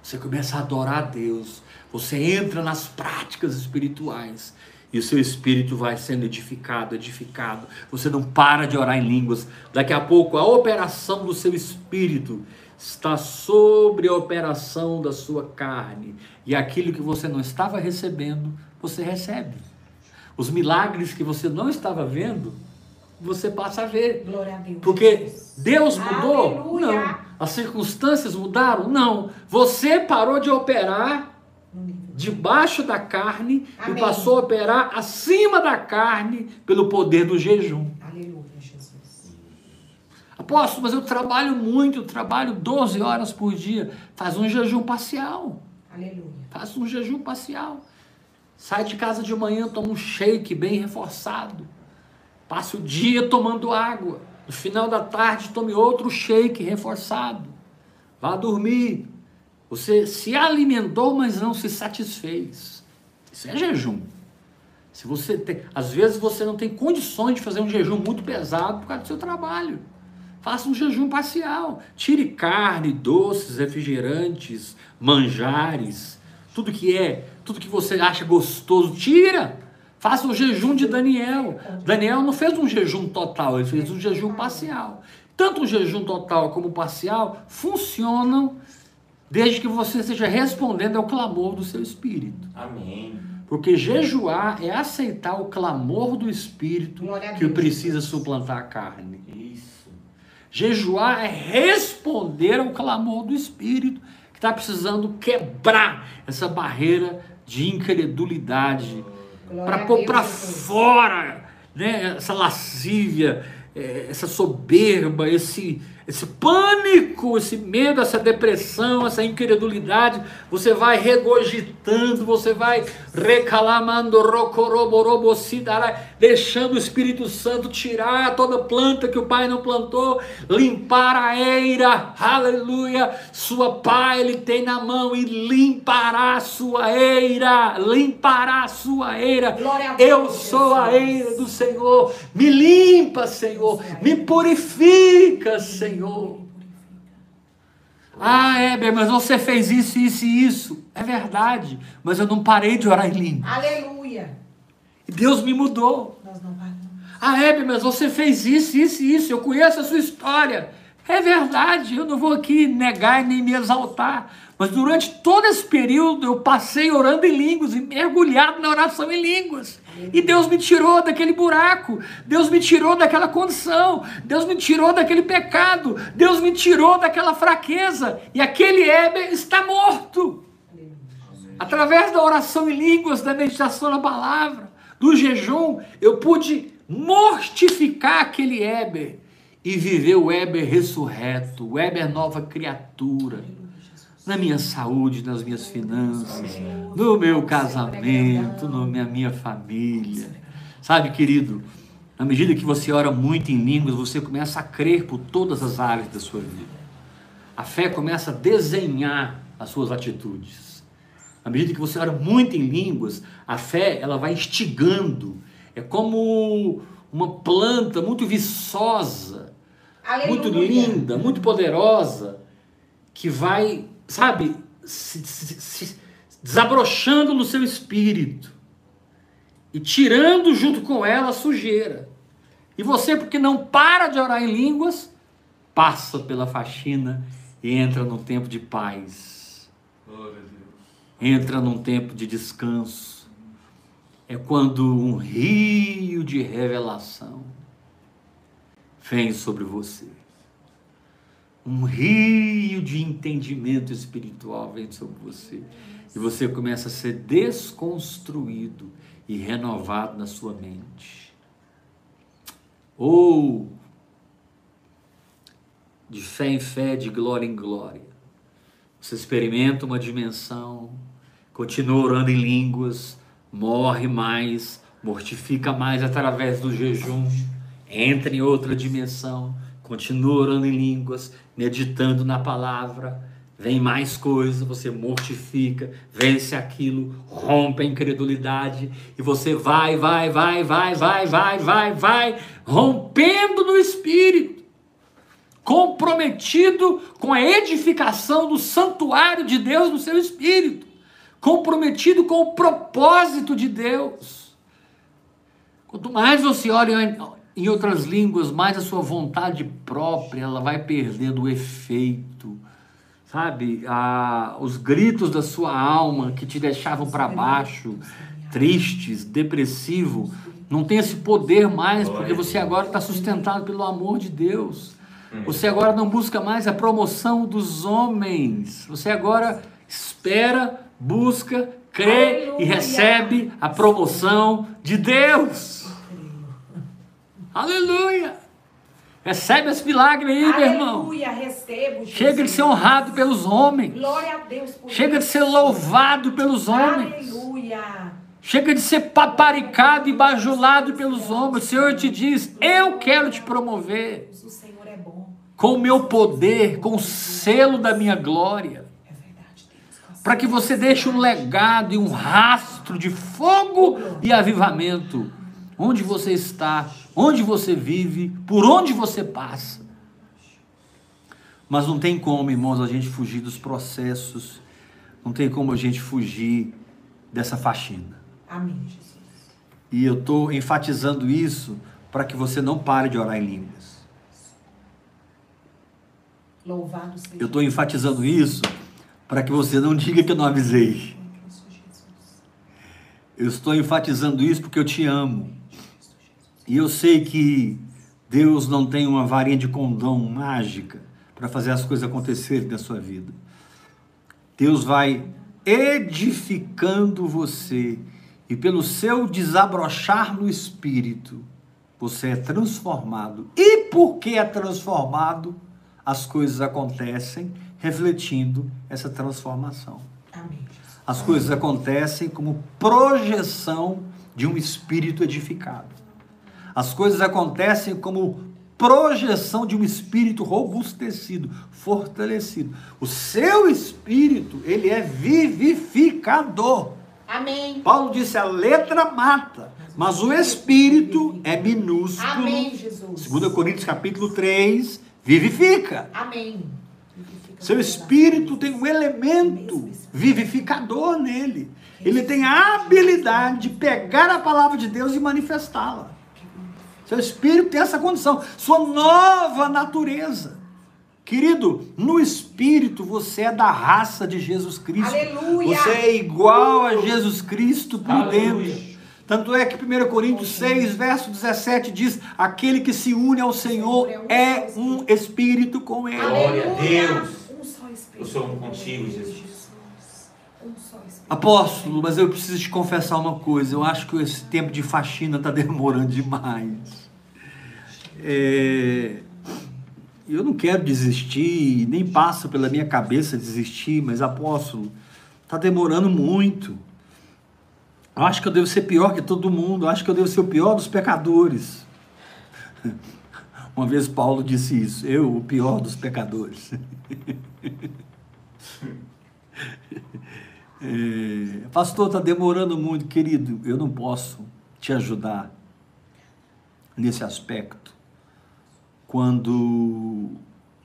S1: Você começa a adorar a Deus. Você entra nas práticas espirituais. E o seu espírito vai sendo edificado, edificado. Você não para de orar em línguas. Daqui a pouco a operação do seu espírito está sobre a operação da sua carne. E aquilo que você não estava recebendo, você recebe. Os milagres que você não estava vendo, você passa a ver.
S3: Glória a Deus.
S1: Porque Deus mudou?
S3: Aleluia.
S1: Não. As circunstâncias mudaram? Não. Você parou de operar debaixo da carne
S3: Amém.
S1: e passou a operar acima da carne pelo poder do jejum.
S3: Aleluia, Jesus.
S1: Apóstolo, mas eu trabalho muito, trabalho 12 horas por dia. Faz um jejum parcial.
S3: Aleluia.
S1: Faça um jejum parcial. Sai de casa de manhã, toma um shake bem reforçado. Passe o dia tomando água. No final da tarde, tome outro shake reforçado. Vá dormir. Você se alimentou, mas não se satisfez. Isso é jejum. Se você tem, às vezes você não tem condições de fazer um jejum muito pesado por causa do seu trabalho. Faça um jejum parcial. Tire carne, doces, refrigerantes, manjares, tudo que é, tudo que você acha gostoso, tira. Faça o jejum de Daniel. Daniel não fez um jejum total, ele fez um jejum parcial. Tanto o jejum total como o parcial funcionam desde que você esteja respondendo ao clamor do seu espírito.
S2: Amém.
S1: Porque jejuar é aceitar o clamor do espírito que precisa suplantar a carne.
S2: Isso.
S1: Jejuar é responder ao clamor do espírito que está precisando quebrar essa barreira de incredulidade para
S3: a
S1: pôr para fora né, essa lascívia, eh, essa soberba, esse, esse pânico, esse medo, essa depressão, essa incredulidade. Você vai regurgitando, você vai recalamando, deixando o Espírito Santo tirar toda planta que o Pai não plantou, limpar a eira, aleluia. Sua pá ele tem na mão e limpará a sua eira, limpará a sua eira.
S3: Glória a Deus,
S1: Eu sou a eira do Senhor. Me limpa, Senhor. Me purifica, Senhor. Ah, Heber, mas você fez isso, isso e isso. É verdade, mas eu não parei de orar em língua.
S3: Aleluia.
S1: E Deus me mudou.
S3: Nós não paramos.
S1: Ah, Heber, mas você fez isso, isso e isso. Eu conheço a sua história. É verdade, eu não vou aqui negar e nem me exaltar. Mas durante todo esse período eu passei orando em línguas e mergulhado na oração em línguas. E Deus me tirou daquele buraco. Deus me tirou daquela condição. Deus me tirou daquele pecado. Deus me tirou daquela fraqueza. E aquele Heber está morto. Através da oração em línguas, da meditação na palavra, do jejum, eu pude mortificar aquele Heber e viver o Heber ressurreto, o Heber nova criatura, na minha saúde, nas minhas finanças, no meu casamento, na minha, minha família. Sabe, querido, À medida que você ora muito em línguas, você começa a crer por todas as áreas da sua vida. A fé começa a desenhar as suas atitudes. À medida que você ora muito em línguas, a fé ela vai instigando. É como uma planta muito viçosa, muito
S3: Aleluia.
S1: linda, muito poderosa, que vai, sabe, se, se- se desabrochando no seu espírito e tirando junto com ela a sujeira. E você, porque não para de orar em línguas, passa pela faxina e entra num tempo de paz, entra num tempo de descanso. É quando um rio de revelação vem sobre você. Um rio de entendimento espiritual vem sobre você. E você começa a ser desconstruído e renovado na sua mente. Ou de fé em fé, de glória em glória. Você experimenta uma dimensão, continua orando em línguas, morre mais, mortifica mais através do jejum, entra em outra dimensão, continua orando em línguas, meditando na palavra, vem mais coisa, você mortifica, vence aquilo, rompe a incredulidade. E você vai, vai, vai, vai, vai, vai, vai, vai, rompendo no espírito. Comprometido com a edificação do santuário de Deus no seu espírito, comprometido com o propósito de Deus. Quanto mais você ora em- outras línguas, mais a sua vontade própria ela vai perdendo o efeito. Sabe, a, os gritos da sua alma que te deixavam para baixo, tristes, depressivo, não tem esse poder mais, porque você agora está sustentado pelo amor de Deus. Você agora não busca mais a promoção dos homens. Você agora espera, busca, crê e recebe a promoção de Deus. Aleluia! Recebe esse milagre aí, meu irmão.
S3: Aleluia, recebo.
S1: Chega de ser honrado pelos homens.
S3: Glória a Deus por
S1: Chega de
S3: isso.
S1: ser louvado pelos homens.
S3: Aleluia.
S1: Chega de ser paparicado e bajulado pelos homens. O Senhor te diz: Eu quero te promover
S3: é
S1: com o meu poder, com o selo da minha glória,
S3: É Deus.
S1: para que você deixe um legado e um rastro de fogo e avivamento onde você está, onde você vive, por onde você passa. Mas não tem como, irmãos, a gente fugir dos processos, não tem como a gente fugir dessa faxina.
S3: Amém, Jesus.
S1: E eu estou enfatizando isso para que você não pare de orar em línguas.
S3: Louvado seja
S1: Eu estou enfatizando isso para que você não diga que eu não avisei. Eu estou enfatizando isso porque eu te amo. E eu sei que Deus não tem uma varinha de condão mágica para fazer as coisas acontecerem na sua vida. Deus vai edificando você e pelo seu desabrochar no espírito, você é transformado. E porque é transformado, as coisas acontecem refletindo essa transformação.
S3: Amém.
S1: As coisas acontecem como projeção de um espírito edificado. As coisas acontecem como projeção de um espírito robustecido, fortalecido. O seu espírito, ele é vivificador.
S3: Amém.
S1: Paulo disse: a letra mata, mas o espírito é minúsculo.
S3: Amém, Jesus.
S1: 2 Coríntios capítulo 3, vivifica.
S3: Amém.
S1: Seu espírito tem um elemento vivificador nele. Ele tem a habilidade de pegar a palavra de Deus e manifestá-la. Seu espírito tem essa condição, sua nova natureza. Querido, no espírito você é da raça de Jesus Cristo.
S3: Aleluia!
S1: Você é igual a Jesus Cristo por
S2: Aleluia!
S1: dentro. Tanto é que 1 Coríntios 6, verso 17 diz: Aquele que se une ao Senhor é um espírito com ele.
S2: Glória a Deus.
S3: Um só Espírito.
S2: Eu sou um contigo, Jesus.
S1: Apóstolo, mas eu preciso te confessar uma coisa. Eu acho que esse tempo de faxina está demorando demais. É, eu não quero desistir, nem passa pela minha cabeça desistir, mas apóstolo, está demorando muito. Eu acho que eu devo ser pior que todo mundo. Eu acho que eu devo ser o pior dos pecadores. Uma vez Paulo disse isso, eu, o pior dos pecadores. É, pastor, está demorando muito, querido. Eu não posso te ajudar nesse aspecto quando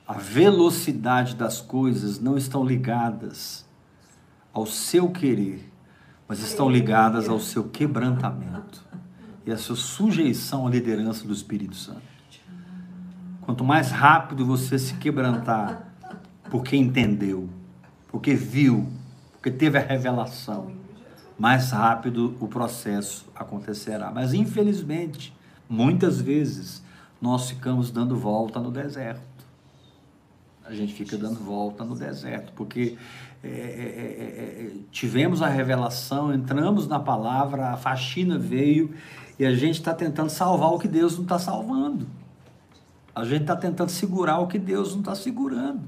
S1: a velocidade das coisas não estão ligadas ao seu querer, mas estão ligadas ao seu quebrantamento e à sua sujeição à liderança do Espírito Santo. Quanto mais rápido você se quebrantar, porque entendeu, porque viu, porque teve a revelação, mais rápido o processo acontecerá. Mas infelizmente, muitas vezes, nós ficamos dando volta no deserto. A gente fica dando volta no deserto, porque é, é, é, é tivemos a revelação, entramos na palavra, a faxina veio e a gente está tentando salvar o que Deus não está salvando. A gente está tentando segurar o que Deus não está segurando.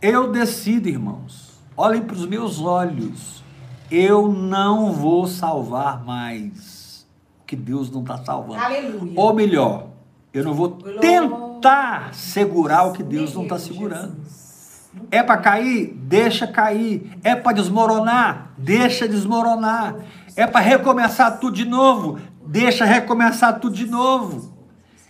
S1: Eu decido, irmãos, olhem para os meus olhos. Eu não vou salvar mais o que Deus não está salvando.
S3: Aleluia.
S1: Ou melhor, eu não vou tentar segurar o que Deus não está segurando. É para cair? Deixa cair. É para desmoronar? Deixa desmoronar. É para recomeçar tudo de novo? Deixa recomeçar tudo de novo.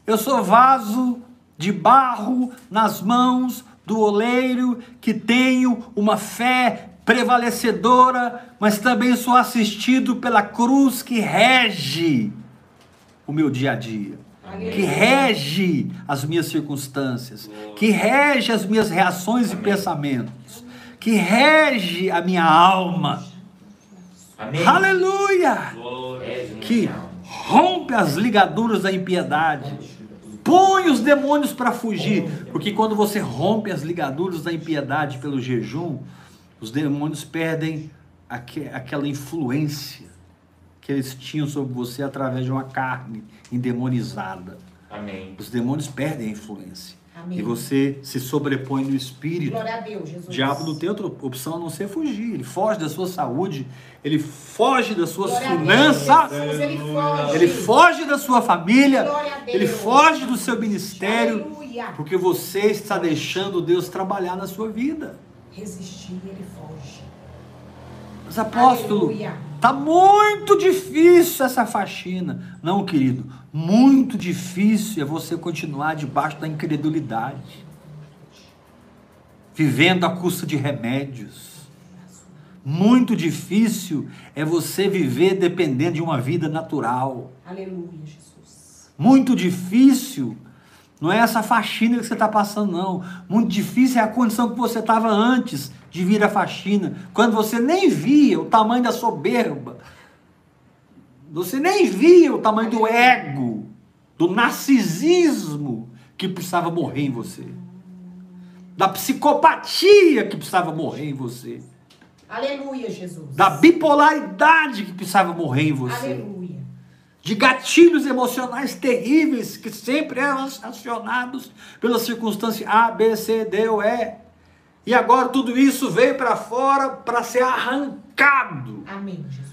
S1: Eu sou vaso de barro nas mãos do oleiro que tenho uma fé prevalecedora, mas também sou assistido pela cruz que rege o meu dia a dia, que rege as minhas circunstâncias, que rege as minhas reações e pensamentos, que rege a minha alma.
S2: Amém.
S1: Aleluia!
S2: Glória.
S1: Que rompe as ligaduras da impiedade. Põe os demônios para fugir, porque quando você rompe as ligaduras da impiedade pelo jejum, os demônios perdem aque- aquela influência que eles tinham sobre você através de uma carne endemonizada.
S2: Amém.
S1: Os demônios perdem a influência.
S3: Amém.
S1: E você se sobrepõe no espírito.
S3: Glória a Deus, Jesus.
S1: O diabo não tem outra opção a não ser fugir. Ele foge da sua saúde, ele foge das suas
S3: Glória Deus,
S1: finanças,
S3: Jesus, ele foge.
S1: ele foge da sua família,
S3: Glória a Deus.
S1: ele foge do seu ministério,
S3: Aleluia.
S1: porque você está deixando Deus trabalhar na sua vida.
S3: Resistir, ele foge.
S1: Mas apóstolo,
S3: Aleluia.
S1: tá muito difícil essa faxina. Não, querido, muito difícil é você continuar debaixo da incredulidade, vivendo à custa de remédios. Muito difícil é você viver dependendo de uma vida natural.
S3: Aleluia, Jesus.
S1: Muito difícil não é essa faxina que você está passando, não. Muito difícil é a condição que você estava antes de vir a faxina, quando você nem via o tamanho da soberba, você nem via o tamanho do ego, do narcisismo que precisava morrer em você, da psicopatia que precisava morrer em você,
S3: Aleluia, Jesus.
S1: da bipolaridade que precisava morrer em você
S3: Aleluia.
S1: de gatilhos emocionais terríveis que sempre eram acionados pela circunstância A, B, C, D ou E. E agora tudo isso veio para fora para ser arrancado.
S3: Amém, Jesus.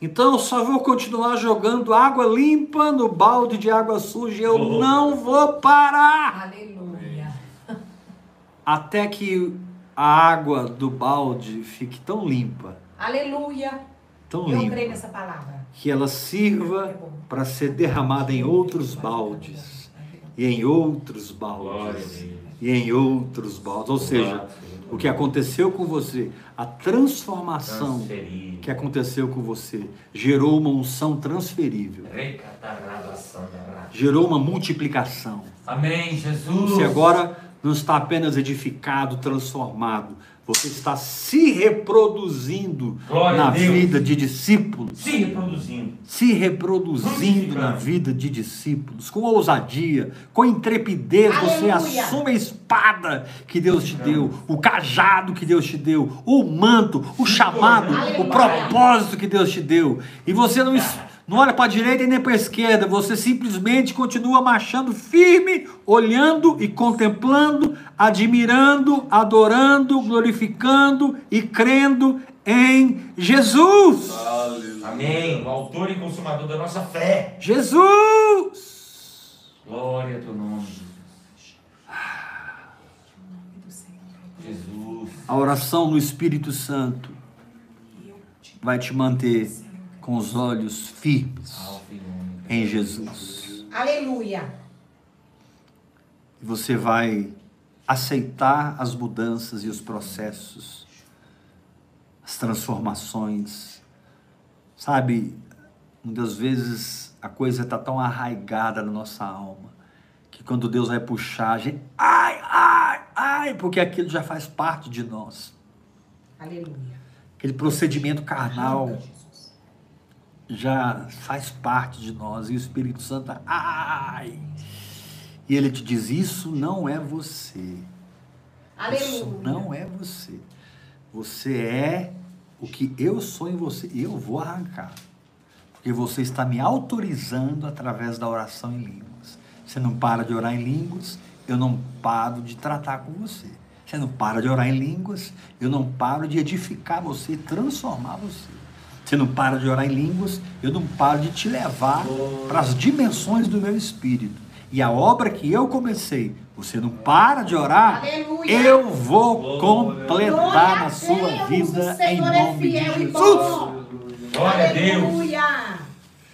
S1: Então eu só vou continuar jogando água limpa no balde de água suja. Eu
S2: Oh.
S1: não vou parar
S3: Aleluia.
S1: até que a água do balde fique tão limpa,
S3: Aleluia.
S1: tão
S3: Eu
S1: limpa.
S3: creio nessa palavra.
S1: que ela sirva para ser derramada em outros baldes e em outros baldes e em outros baldes. Ou seja, o que aconteceu com você, a transformação que aconteceu com você, gerou uma unção transferível,
S2: Recatarabassandará.
S1: gerou uma multiplicação.
S2: Amém, Jesus.
S1: Você agora não está apenas edificado, transformado, você está se reproduzindo
S2: Glória
S1: na vida de discípulos.
S2: Se reproduzindo.
S1: se reproduzindo na vida de discípulos, com ousadia, com intrepidez, você
S3: Aleluia.
S1: assume a espada que Deus te deu, o cajado que Deus te deu, o manto, o chamado, o propósito que Deus te deu. E você não, es- não olha para a direita e nem para a esquerda, você simplesmente continua marchando firme, olhando e contemplando, admirando, adorando, glorificando e crendo em Jesus.
S2: Amém. O autor e consumador da nossa fé.
S1: Jesus!
S2: Glória ao teu nome, Jesus.
S1: A oração no Espírito Santo
S3: Eu te
S1: vai te manter com os olhos firmes em Jesus.
S3: Aleluia.
S1: E você vai aceitar as mudanças e os processos, as transformações. Sabe, muitas vezes a coisa está tão arraigada na nossa alma que quando Deus vai puxar, a gente. Ai, ai, ai, porque aquilo já faz parte de nós.
S3: Aleluia.
S1: Aquele procedimento carnal
S3: Jesus.
S1: Já faz parte de nós e o Espírito Santo, ai! E ele te diz: Isso não é você. Isso
S3: Aleluia.
S1: não é você. Você é o que eu sou em você e eu vou arrancar. Porque você está me autorizando através da oração em línguas. Você não para de orar em línguas, eu não paro de tratar com você. Você não para de orar em línguas, eu não paro de edificar você e transformar você. Você não para de orar em línguas, eu não paro de te levar para as dimensões do meu espírito. E a obra que eu comecei, você não para de orar,
S3: Aleluia.
S1: eu vou completar
S3: Glória
S1: na
S3: a
S1: sua
S3: Deus,
S1: vida
S3: o
S1: em
S3: Senhor é
S1: nome de Jesus.
S2: Glória a Deus.
S3: Aleluia.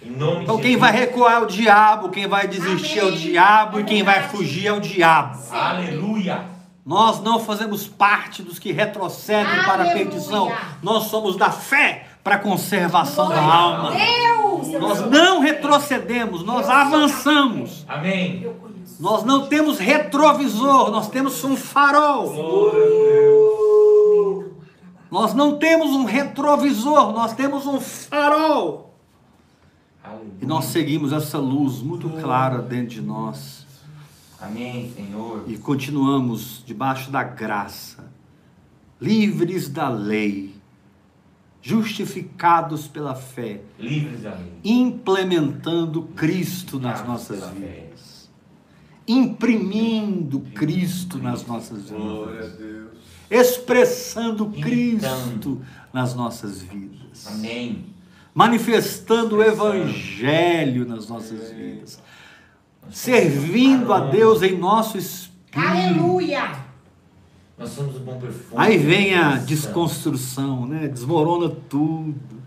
S2: Em nome
S1: Então
S2: de
S1: quem
S2: Jesus.
S1: vai recuar é o diabo, quem vai desistir é o
S3: Amém.
S1: diabo e quem vai fugir é o diabo.
S2: Aleluia.
S1: Nós não fazemos parte dos que retrocedem para a
S3: Aleluia.
S1: perdição. Nós somos da fé para a conservação da
S3: Glória a
S1: alma.
S3: Deus. eu
S1: Nós não retrocedemos, nós avançamos.
S2: Amém.
S1: Nós não temos retrovisor, nós temos um farol.
S2: Glória a Deus.
S1: Nós não temos um retrovisor, nós temos um farol.
S2: Aleluia.
S1: E nós seguimos essa luz muito clara dentro de nós.
S2: Amém, Senhor.
S1: E continuamos debaixo da graça, livres da lei, justificados pela fé,
S2: Livres
S1: implementando Cristo nas nossas vidas, imprimindo Cristo nas nossas vidas, expressando. Cristo nas nossas vidas,
S2: Amém.
S1: manifestando o Evangelho nas nossas vidas, servindo a Deus em nosso espírito.
S3: Aleluia.
S2: Nós somos o bom perfume.
S1: Aí vem a desconstrução, né? Desmorona tudo.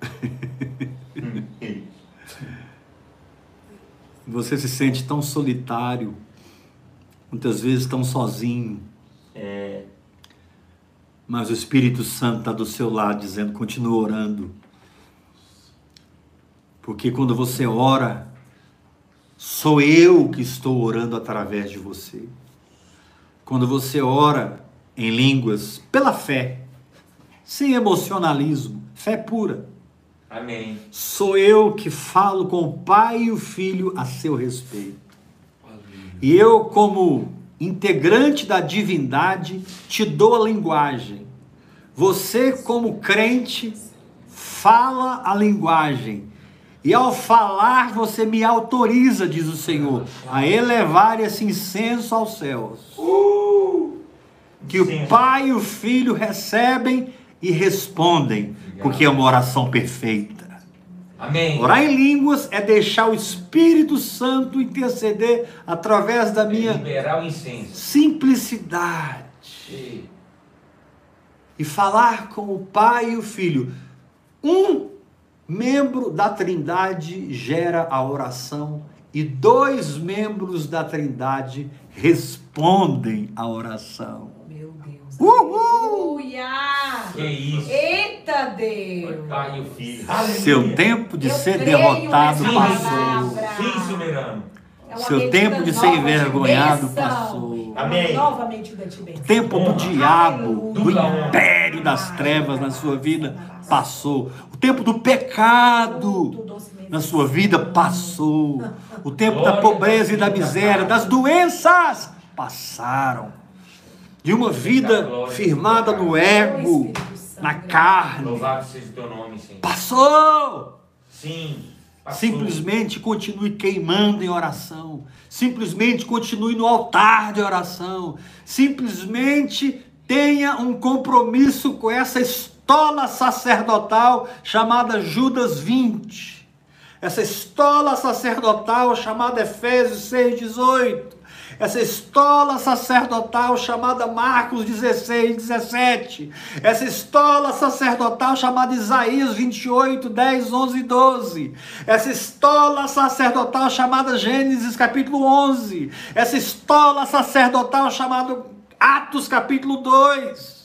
S1: Você se sente tão solitário, muitas vezes tão sozinho,
S2: É,
S1: mas o Espírito Santo está do seu lado dizendo: continua orando. Porque quando você ora, sou eu que estou orando através de você. Quando você ora em línguas pela fé, sem emocionalismo, fé pura,
S2: amém.
S1: sou eu que falo com o Pai e o Filho a seu respeito. E eu, como integrante da divindade, te dou a linguagem. Você, como crente, fala a linguagem. E ao falar, você me autoriza, diz o Senhor, a elevar esse incenso aos céus. Que o. Pai e o Filho recebem e respondem, porque é uma oração perfeita.
S2: Amém.
S1: Orar em línguas é deixar o Espírito Santo interceder através da
S2: É
S1: minha simplicidade
S2: E-
S1: e falar com o Pai e o Filho. Um membro da Trindade gera a oração e dois membros da Trindade respondem à oração.
S3: Meu Deus.
S1: Uhul!
S3: Aleluia.
S2: Que isso.
S3: Eita
S2: O
S3: Deus.
S2: Pai o Filho.
S1: Seu tempo de
S3: Eu
S1: ser derrotado passou.
S3: palavra.
S2: Sim, soberano.
S3: É
S1: Seu tempo de ser envergonhado passou.
S2: Amém.
S3: Nova medida de bênção.
S1: tempo do diabo, do império das trevas na sua vida passou. O tempo do pecado na sua vida passou. O tempo da pobreza e da miséria, das doenças passaram. De uma vida firmada no ego, na carne,
S2: Louvado seja o teu nome, Senhor.
S1: passou.
S2: Sim.
S1: Simplesmente continue queimando em oração. Simplesmente continue no altar de oração. Simplesmente tenha um compromisso com essa estola sacerdotal chamada Judas 20. essa estola sacerdotal chamada Efésios 6,18, essa estola sacerdotal chamada Marcos 16, 17, essa estola sacerdotal chamada Isaías 28, 10, 11 e 12, essa estola sacerdotal chamada Gênesis capítulo 11, essa estola sacerdotal chamada Atos capítulo 2.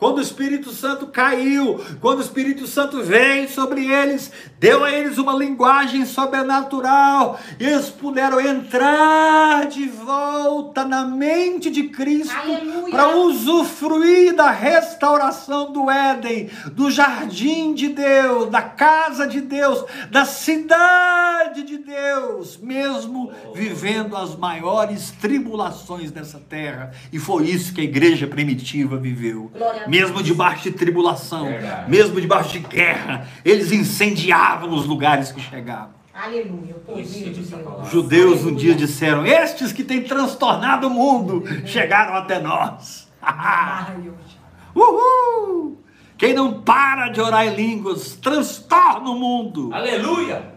S1: Quando o Espírito Santo caiu, quando o Espírito Santo veio sobre eles, deu a eles uma linguagem sobrenatural, e eles puderam entrar de volta na mente de Cristo para usufruir da restauração do Éden, do jardim de Deus, da casa de Deus, da cidade de Deus, mesmo vivendo as maiores tribulações dessa terra. E foi isso que a igreja primitiva viveu. Mesmo debaixo de tribulação, mesmo debaixo de guerra, eles incendiavam os lugares que chegavam.
S3: Aleluia.
S1: Os judeus um dia disseram: Estes que têm transtornado o mundo chegaram até nós. Uhul! Quem não para de orar em línguas transtorna o mundo.
S2: Aleluia!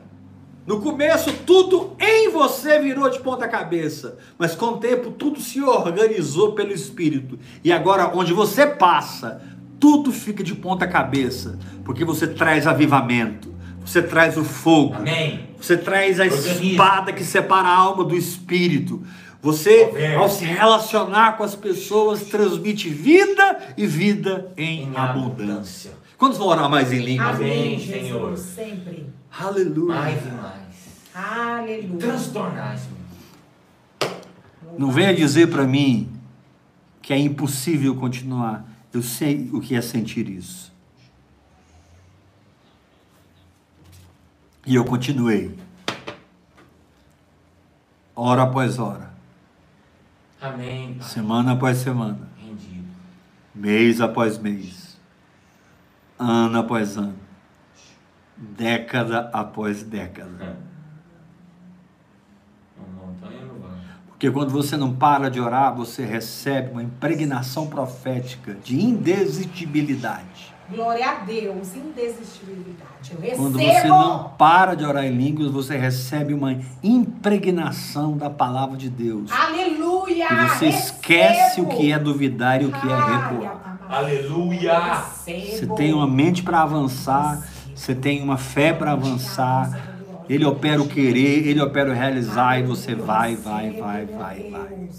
S1: No começo, tudo em você virou de ponta cabeça, mas com o tempo, tudo se organizou pelo Espírito. E agora, onde você passa, tudo fica de ponta cabeça, porque você traz avivamento, você traz o fogo,
S2: Amém.
S1: você traz a espada que separa a alma do espírito. Você, ao se relacionar com as pessoas, transmite vida e vida em,
S2: Em
S1: abundância.
S2: abundância.
S1: Quantos vão orar mais em línguas?
S3: Amém.
S2: Senhor.
S3: Sempre.
S1: Aleluia.
S2: Mais e mais.
S3: Aleluia.
S2: Transtornar.
S1: Não venha dizer para mim que é impossível continuar. Eu sei o que é sentir isso. E eu continuei. Hora após hora,
S2: Amém, Pai.
S1: semana após semana,
S2: Rendido.
S1: mês após mês, ano após ano, década após década.
S2: Vale.
S1: Porque quando você não para de orar, você recebe uma impregnação profética de indesistibilidade.
S3: Glória a Deus. Indesistibilidade. Eu recebo.
S1: Quando você não para de orar em línguas, você recebe uma impregnação da palavra de Deus.
S3: Aleluia.
S1: E você esquece o que é duvidar e o que é recuar.
S3: recuar.
S2: Aleluia!
S1: Você tem uma mente para avançar, você tem uma fé para avançar. Ele opera o querer, ele opera o realizar e você vai, vai, vai, vai, vai.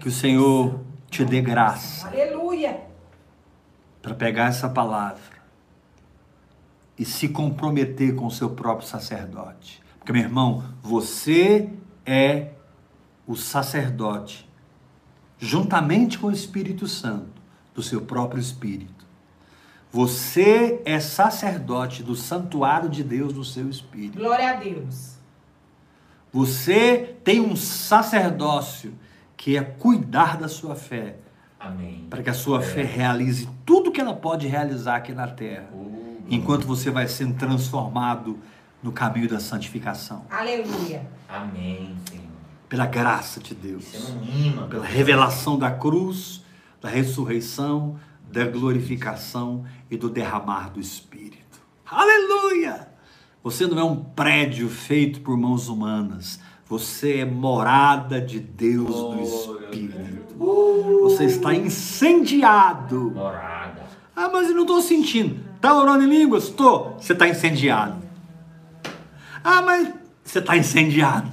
S1: Que o Senhor te dê graça
S3: Aleluia.
S1: Para pegar essa palavra e se comprometer com o seu próprio sacerdote. Porque, meu irmão, você é o sacerdote, juntamente com o Espírito Santo, do seu próprio espírito. Você é sacerdote do santuário de Deus no seu espírito.
S3: Glória a Deus.
S1: Você tem um sacerdócio que é cuidar da sua fé,
S2: Amém.
S1: para que a sua fé realize tudo que ela pode realizar aqui na terra,
S2: Oh,
S1: enquanto você vai sendo transformado no caminho da santificação,
S3: Aleluia.
S2: Amém, Senhor.
S1: pela graça de Deus,
S2: rima.
S1: pela revelação da cruz, da ressurreição, da glorificação e do derramar do Espírito. Aleluia! Você não é um prédio feito por mãos humanas. Você é morada de Deus no
S2: Glória a
S1: Você está incendiado.
S2: Morada.
S1: Ah, mas eu não estou sentindo. Está orando em línguas? Estou. Você está incendiado. Ah, mas você está incendiado.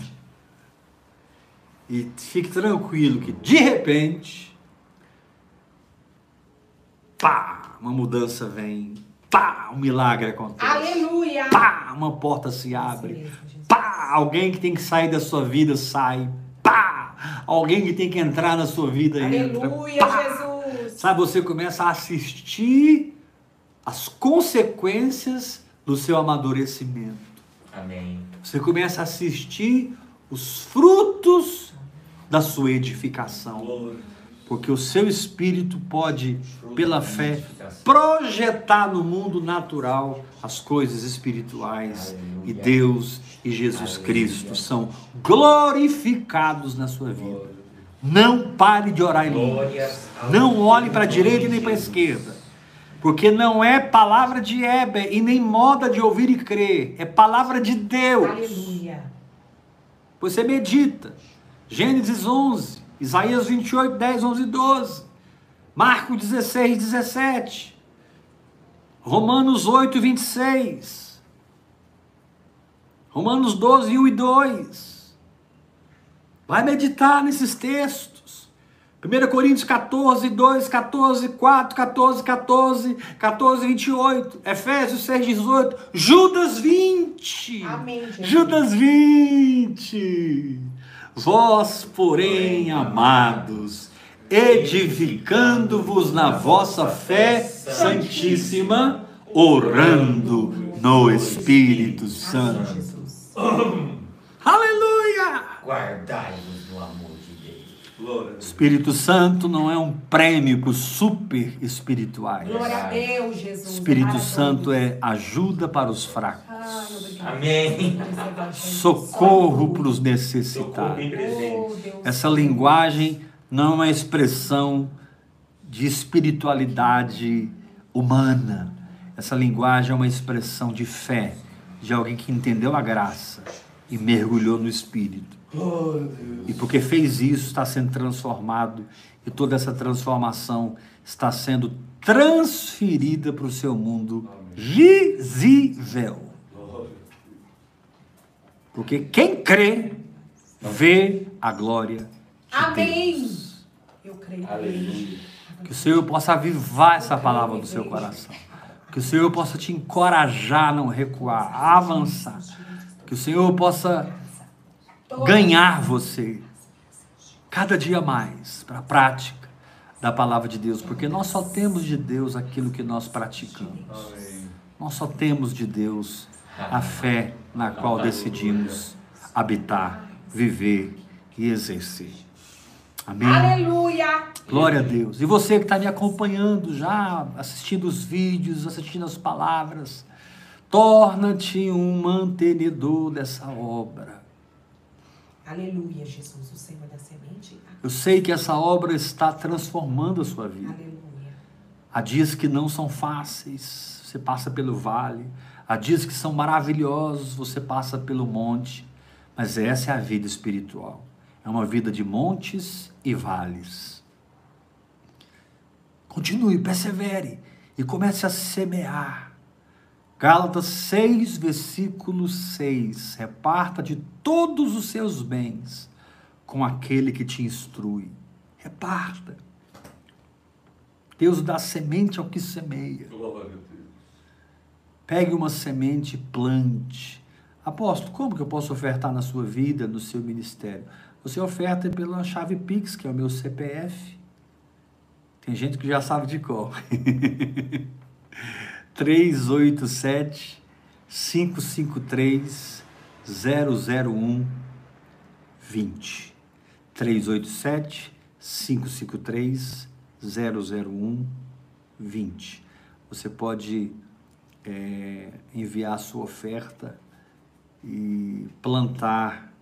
S1: E fique tranquilo que de repente, pá, uma mudança vem. Pá, um milagre acontece.
S3: Aleluia.
S1: Pá, uma porta se abre. Pá, alguém que tem que sair da sua vida sai. Alguém que tem que entrar na sua vida entra.
S3: Aleluia,
S1: Pá.
S3: Jesus.
S1: Sabe, você começa a assistir as consequências do seu amadurecimento.
S2: Amém.
S1: Você começa a assistir os frutos da sua edificação. Porque o seu espírito pode, pela fé, projetar no mundo natural as coisas espirituais. E Deus e Jesus Cristo são glorificados na sua vida. Não pare de orar em línguas. Não olhe para a direita nem para a esquerda. Porque não é palavra de Heber e nem moda de ouvir e crer, é palavra de Deus.
S3: Aleluia.
S1: Você medita. Gênesis 11, Isaías 28, 10, 11 e 12. Marcos 16, 17. Romanos 8, 26. Romanos 12, 1 e 2. Vai meditar nesses textos. 1 Coríntios 14, 2, 14, 4, 14, 14, 14, 28. Efésios 6, 18. Judas 20.
S3: Amém, Jesus.
S1: Judas 20. Vós, porém, amados, edificando-vos na vossa fé santíssima, orando no Espírito Santo. Aleluia!
S2: Guardai-vos no amor de Deus.
S1: Espírito Santo não é um prêmio para os super espirituais.
S3: Glória a Deus, Jesus.
S1: Espírito Santo é ajuda para os fracos,
S3: obrigado.
S2: Amém.
S1: socorro para os necessitados.
S3: Oh.
S1: Essa linguagem não é uma expressão de espiritualidade humana. Essa linguagem é uma expressão de fé, de alguém que entendeu a graça e mergulhou no Espírito. E porque fez isso, está sendo transformado, e toda essa transformação está sendo transferida para o seu mundo visível. Porque quem crê, vê a glória de
S3: Amém.
S1: Deus.
S3: Eu creio.
S2: Aleluia.
S1: Que o Senhor possa avivar essa palavra no seu coração. Que o Senhor possa te encorajar a não recuar, a avançar. Que o Senhor possa ganhar você cada dia mais para a prática da palavra de Deus, porque nós só temos de Deus aquilo que nós praticamos. Nós só temos de Deus a fé na qual decidimos habitar, viver e exercer. Amém.
S3: Aleluia.
S1: Glória a Deus. E você que está me acompanhando já, assistindo os vídeos, assistindo as palavras, torna-te um mantenedor dessa obra.
S3: Aleluia, Jesus, o Senhor da semente.
S1: Eu sei que essa obra está transformando a sua vida.
S3: Aleluia.
S1: Há dias que não são fáceis, você passa pelo vale. Há dias que são maravilhosos, você passa pelo monte. Mas essa é a vida espiritual. É uma vida de montes e vales. Continue, persevere e comece a semear. Gálatas 6, versículo 6. Reparta de todos os seus bens com aquele que te instrui. Reparta. Deus dá semente ao que semeia. Pegue uma semente e plante. Apóstolo, como que eu posso ofertar na sua vida, no seu ministério? Você oferta pela chave Pix, que é o meu CPF. Tem gente que já sabe de cor. 387 553 001 20. 387 553 001 20. Você pode é, enviar sua oferta e plantar.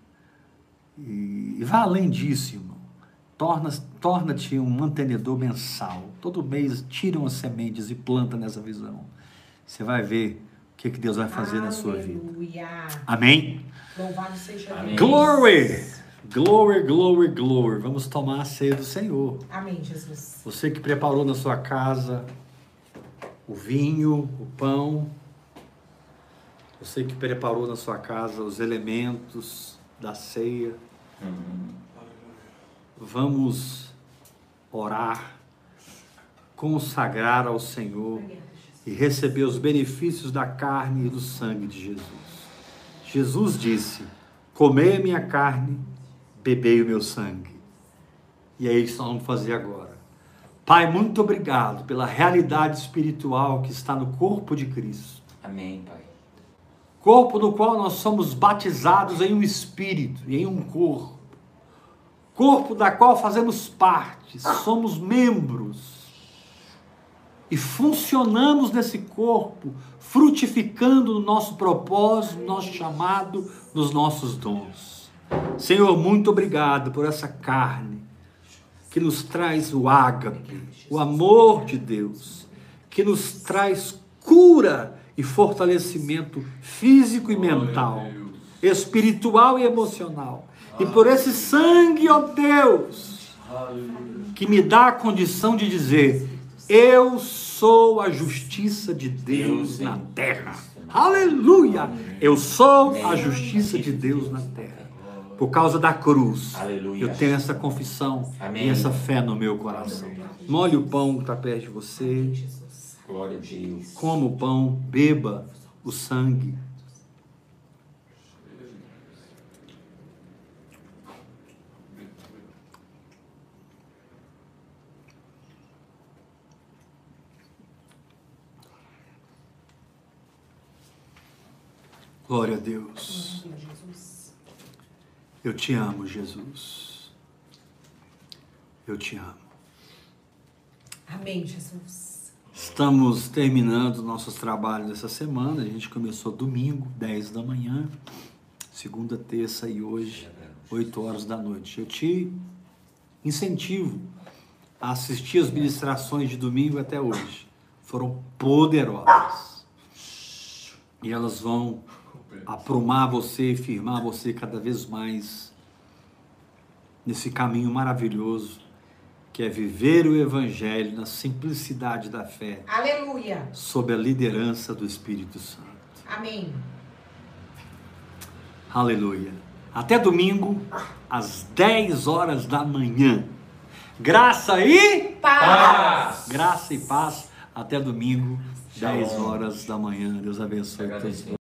S1: E, e vá além disso, irmão. Torna- Torna-te um mantenedor mensal. Todo mês tira umas sementes e planta nessa visão. Você vai ver o que, que Deus vai fazer na sua vida.
S3: Aleluia.
S1: Amém?
S3: Louvado seja
S2: Amém.
S3: Deus.
S1: Glory! Glory, glory, glory. Vamos tomar a ceia do Senhor.
S3: Amém, Jesus.
S1: Você que preparou na sua casa o vinho, o pão. Você que preparou na sua casa os elementos da ceia. Vamos orar, consagrar ao Senhor e receber os benefícios da carne e do sangue de Jesus. Jesus disse: Comei a minha carne, bebei o meu sangue. E é isso que nós vamos fazer agora. Pai, muito obrigado pela realidade espiritual que está no corpo de Cristo.
S2: Amém, Pai.
S1: Corpo no qual nós somos batizados em um espírito e em um corpo. Corpo da qual fazemos parte, somos membros. E funcionamos nesse corpo, frutificando no nosso propósito, no nosso chamado, nos nossos dons. Senhor, muito obrigado por essa carne que nos traz o ágape, o amor de Deus, que nos traz cura e fortalecimento físico e mental, espiritual e emocional. E por esse sangue, ó Deus, que me dá a condição de dizer: Eu sou a justiça de Deus na terra. Aleluia! Eu sou a justiça de Deus na terra. Por causa da cruz,
S2: Aleluia.
S1: eu tenho essa confissão e essa fé no meu coração. Molhe o pão que está perto de você.
S2: Glória a Deus.
S1: coma o pão, beba o sangue. Glória a Deus. Eu te amo, Jesus. Eu te amo.
S3: Amém, Jesus.
S1: Estamos terminando nossos trabalhos essa semana. A gente começou domingo, 10 da manhã, segunda, terça e hoje, 8 horas da noite. Eu te incentivo a assistir as ministrações de domingo até hoje. Foram poderosas. E elas vão aprumar você firmar você cada vez mais nesse caminho maravilhoso que é viver o Evangelho na simplicidade da fé,
S3: Aleluia.
S1: sob a liderança do Espírito Santo.
S3: Amém.
S1: Aleluia. Até domingo, às 10 horas da manhã. Graça e
S3: Paz.
S1: graça e paz. Até domingo, 10
S2: Shalom.
S1: horas da manhã. Deus abençoe todos.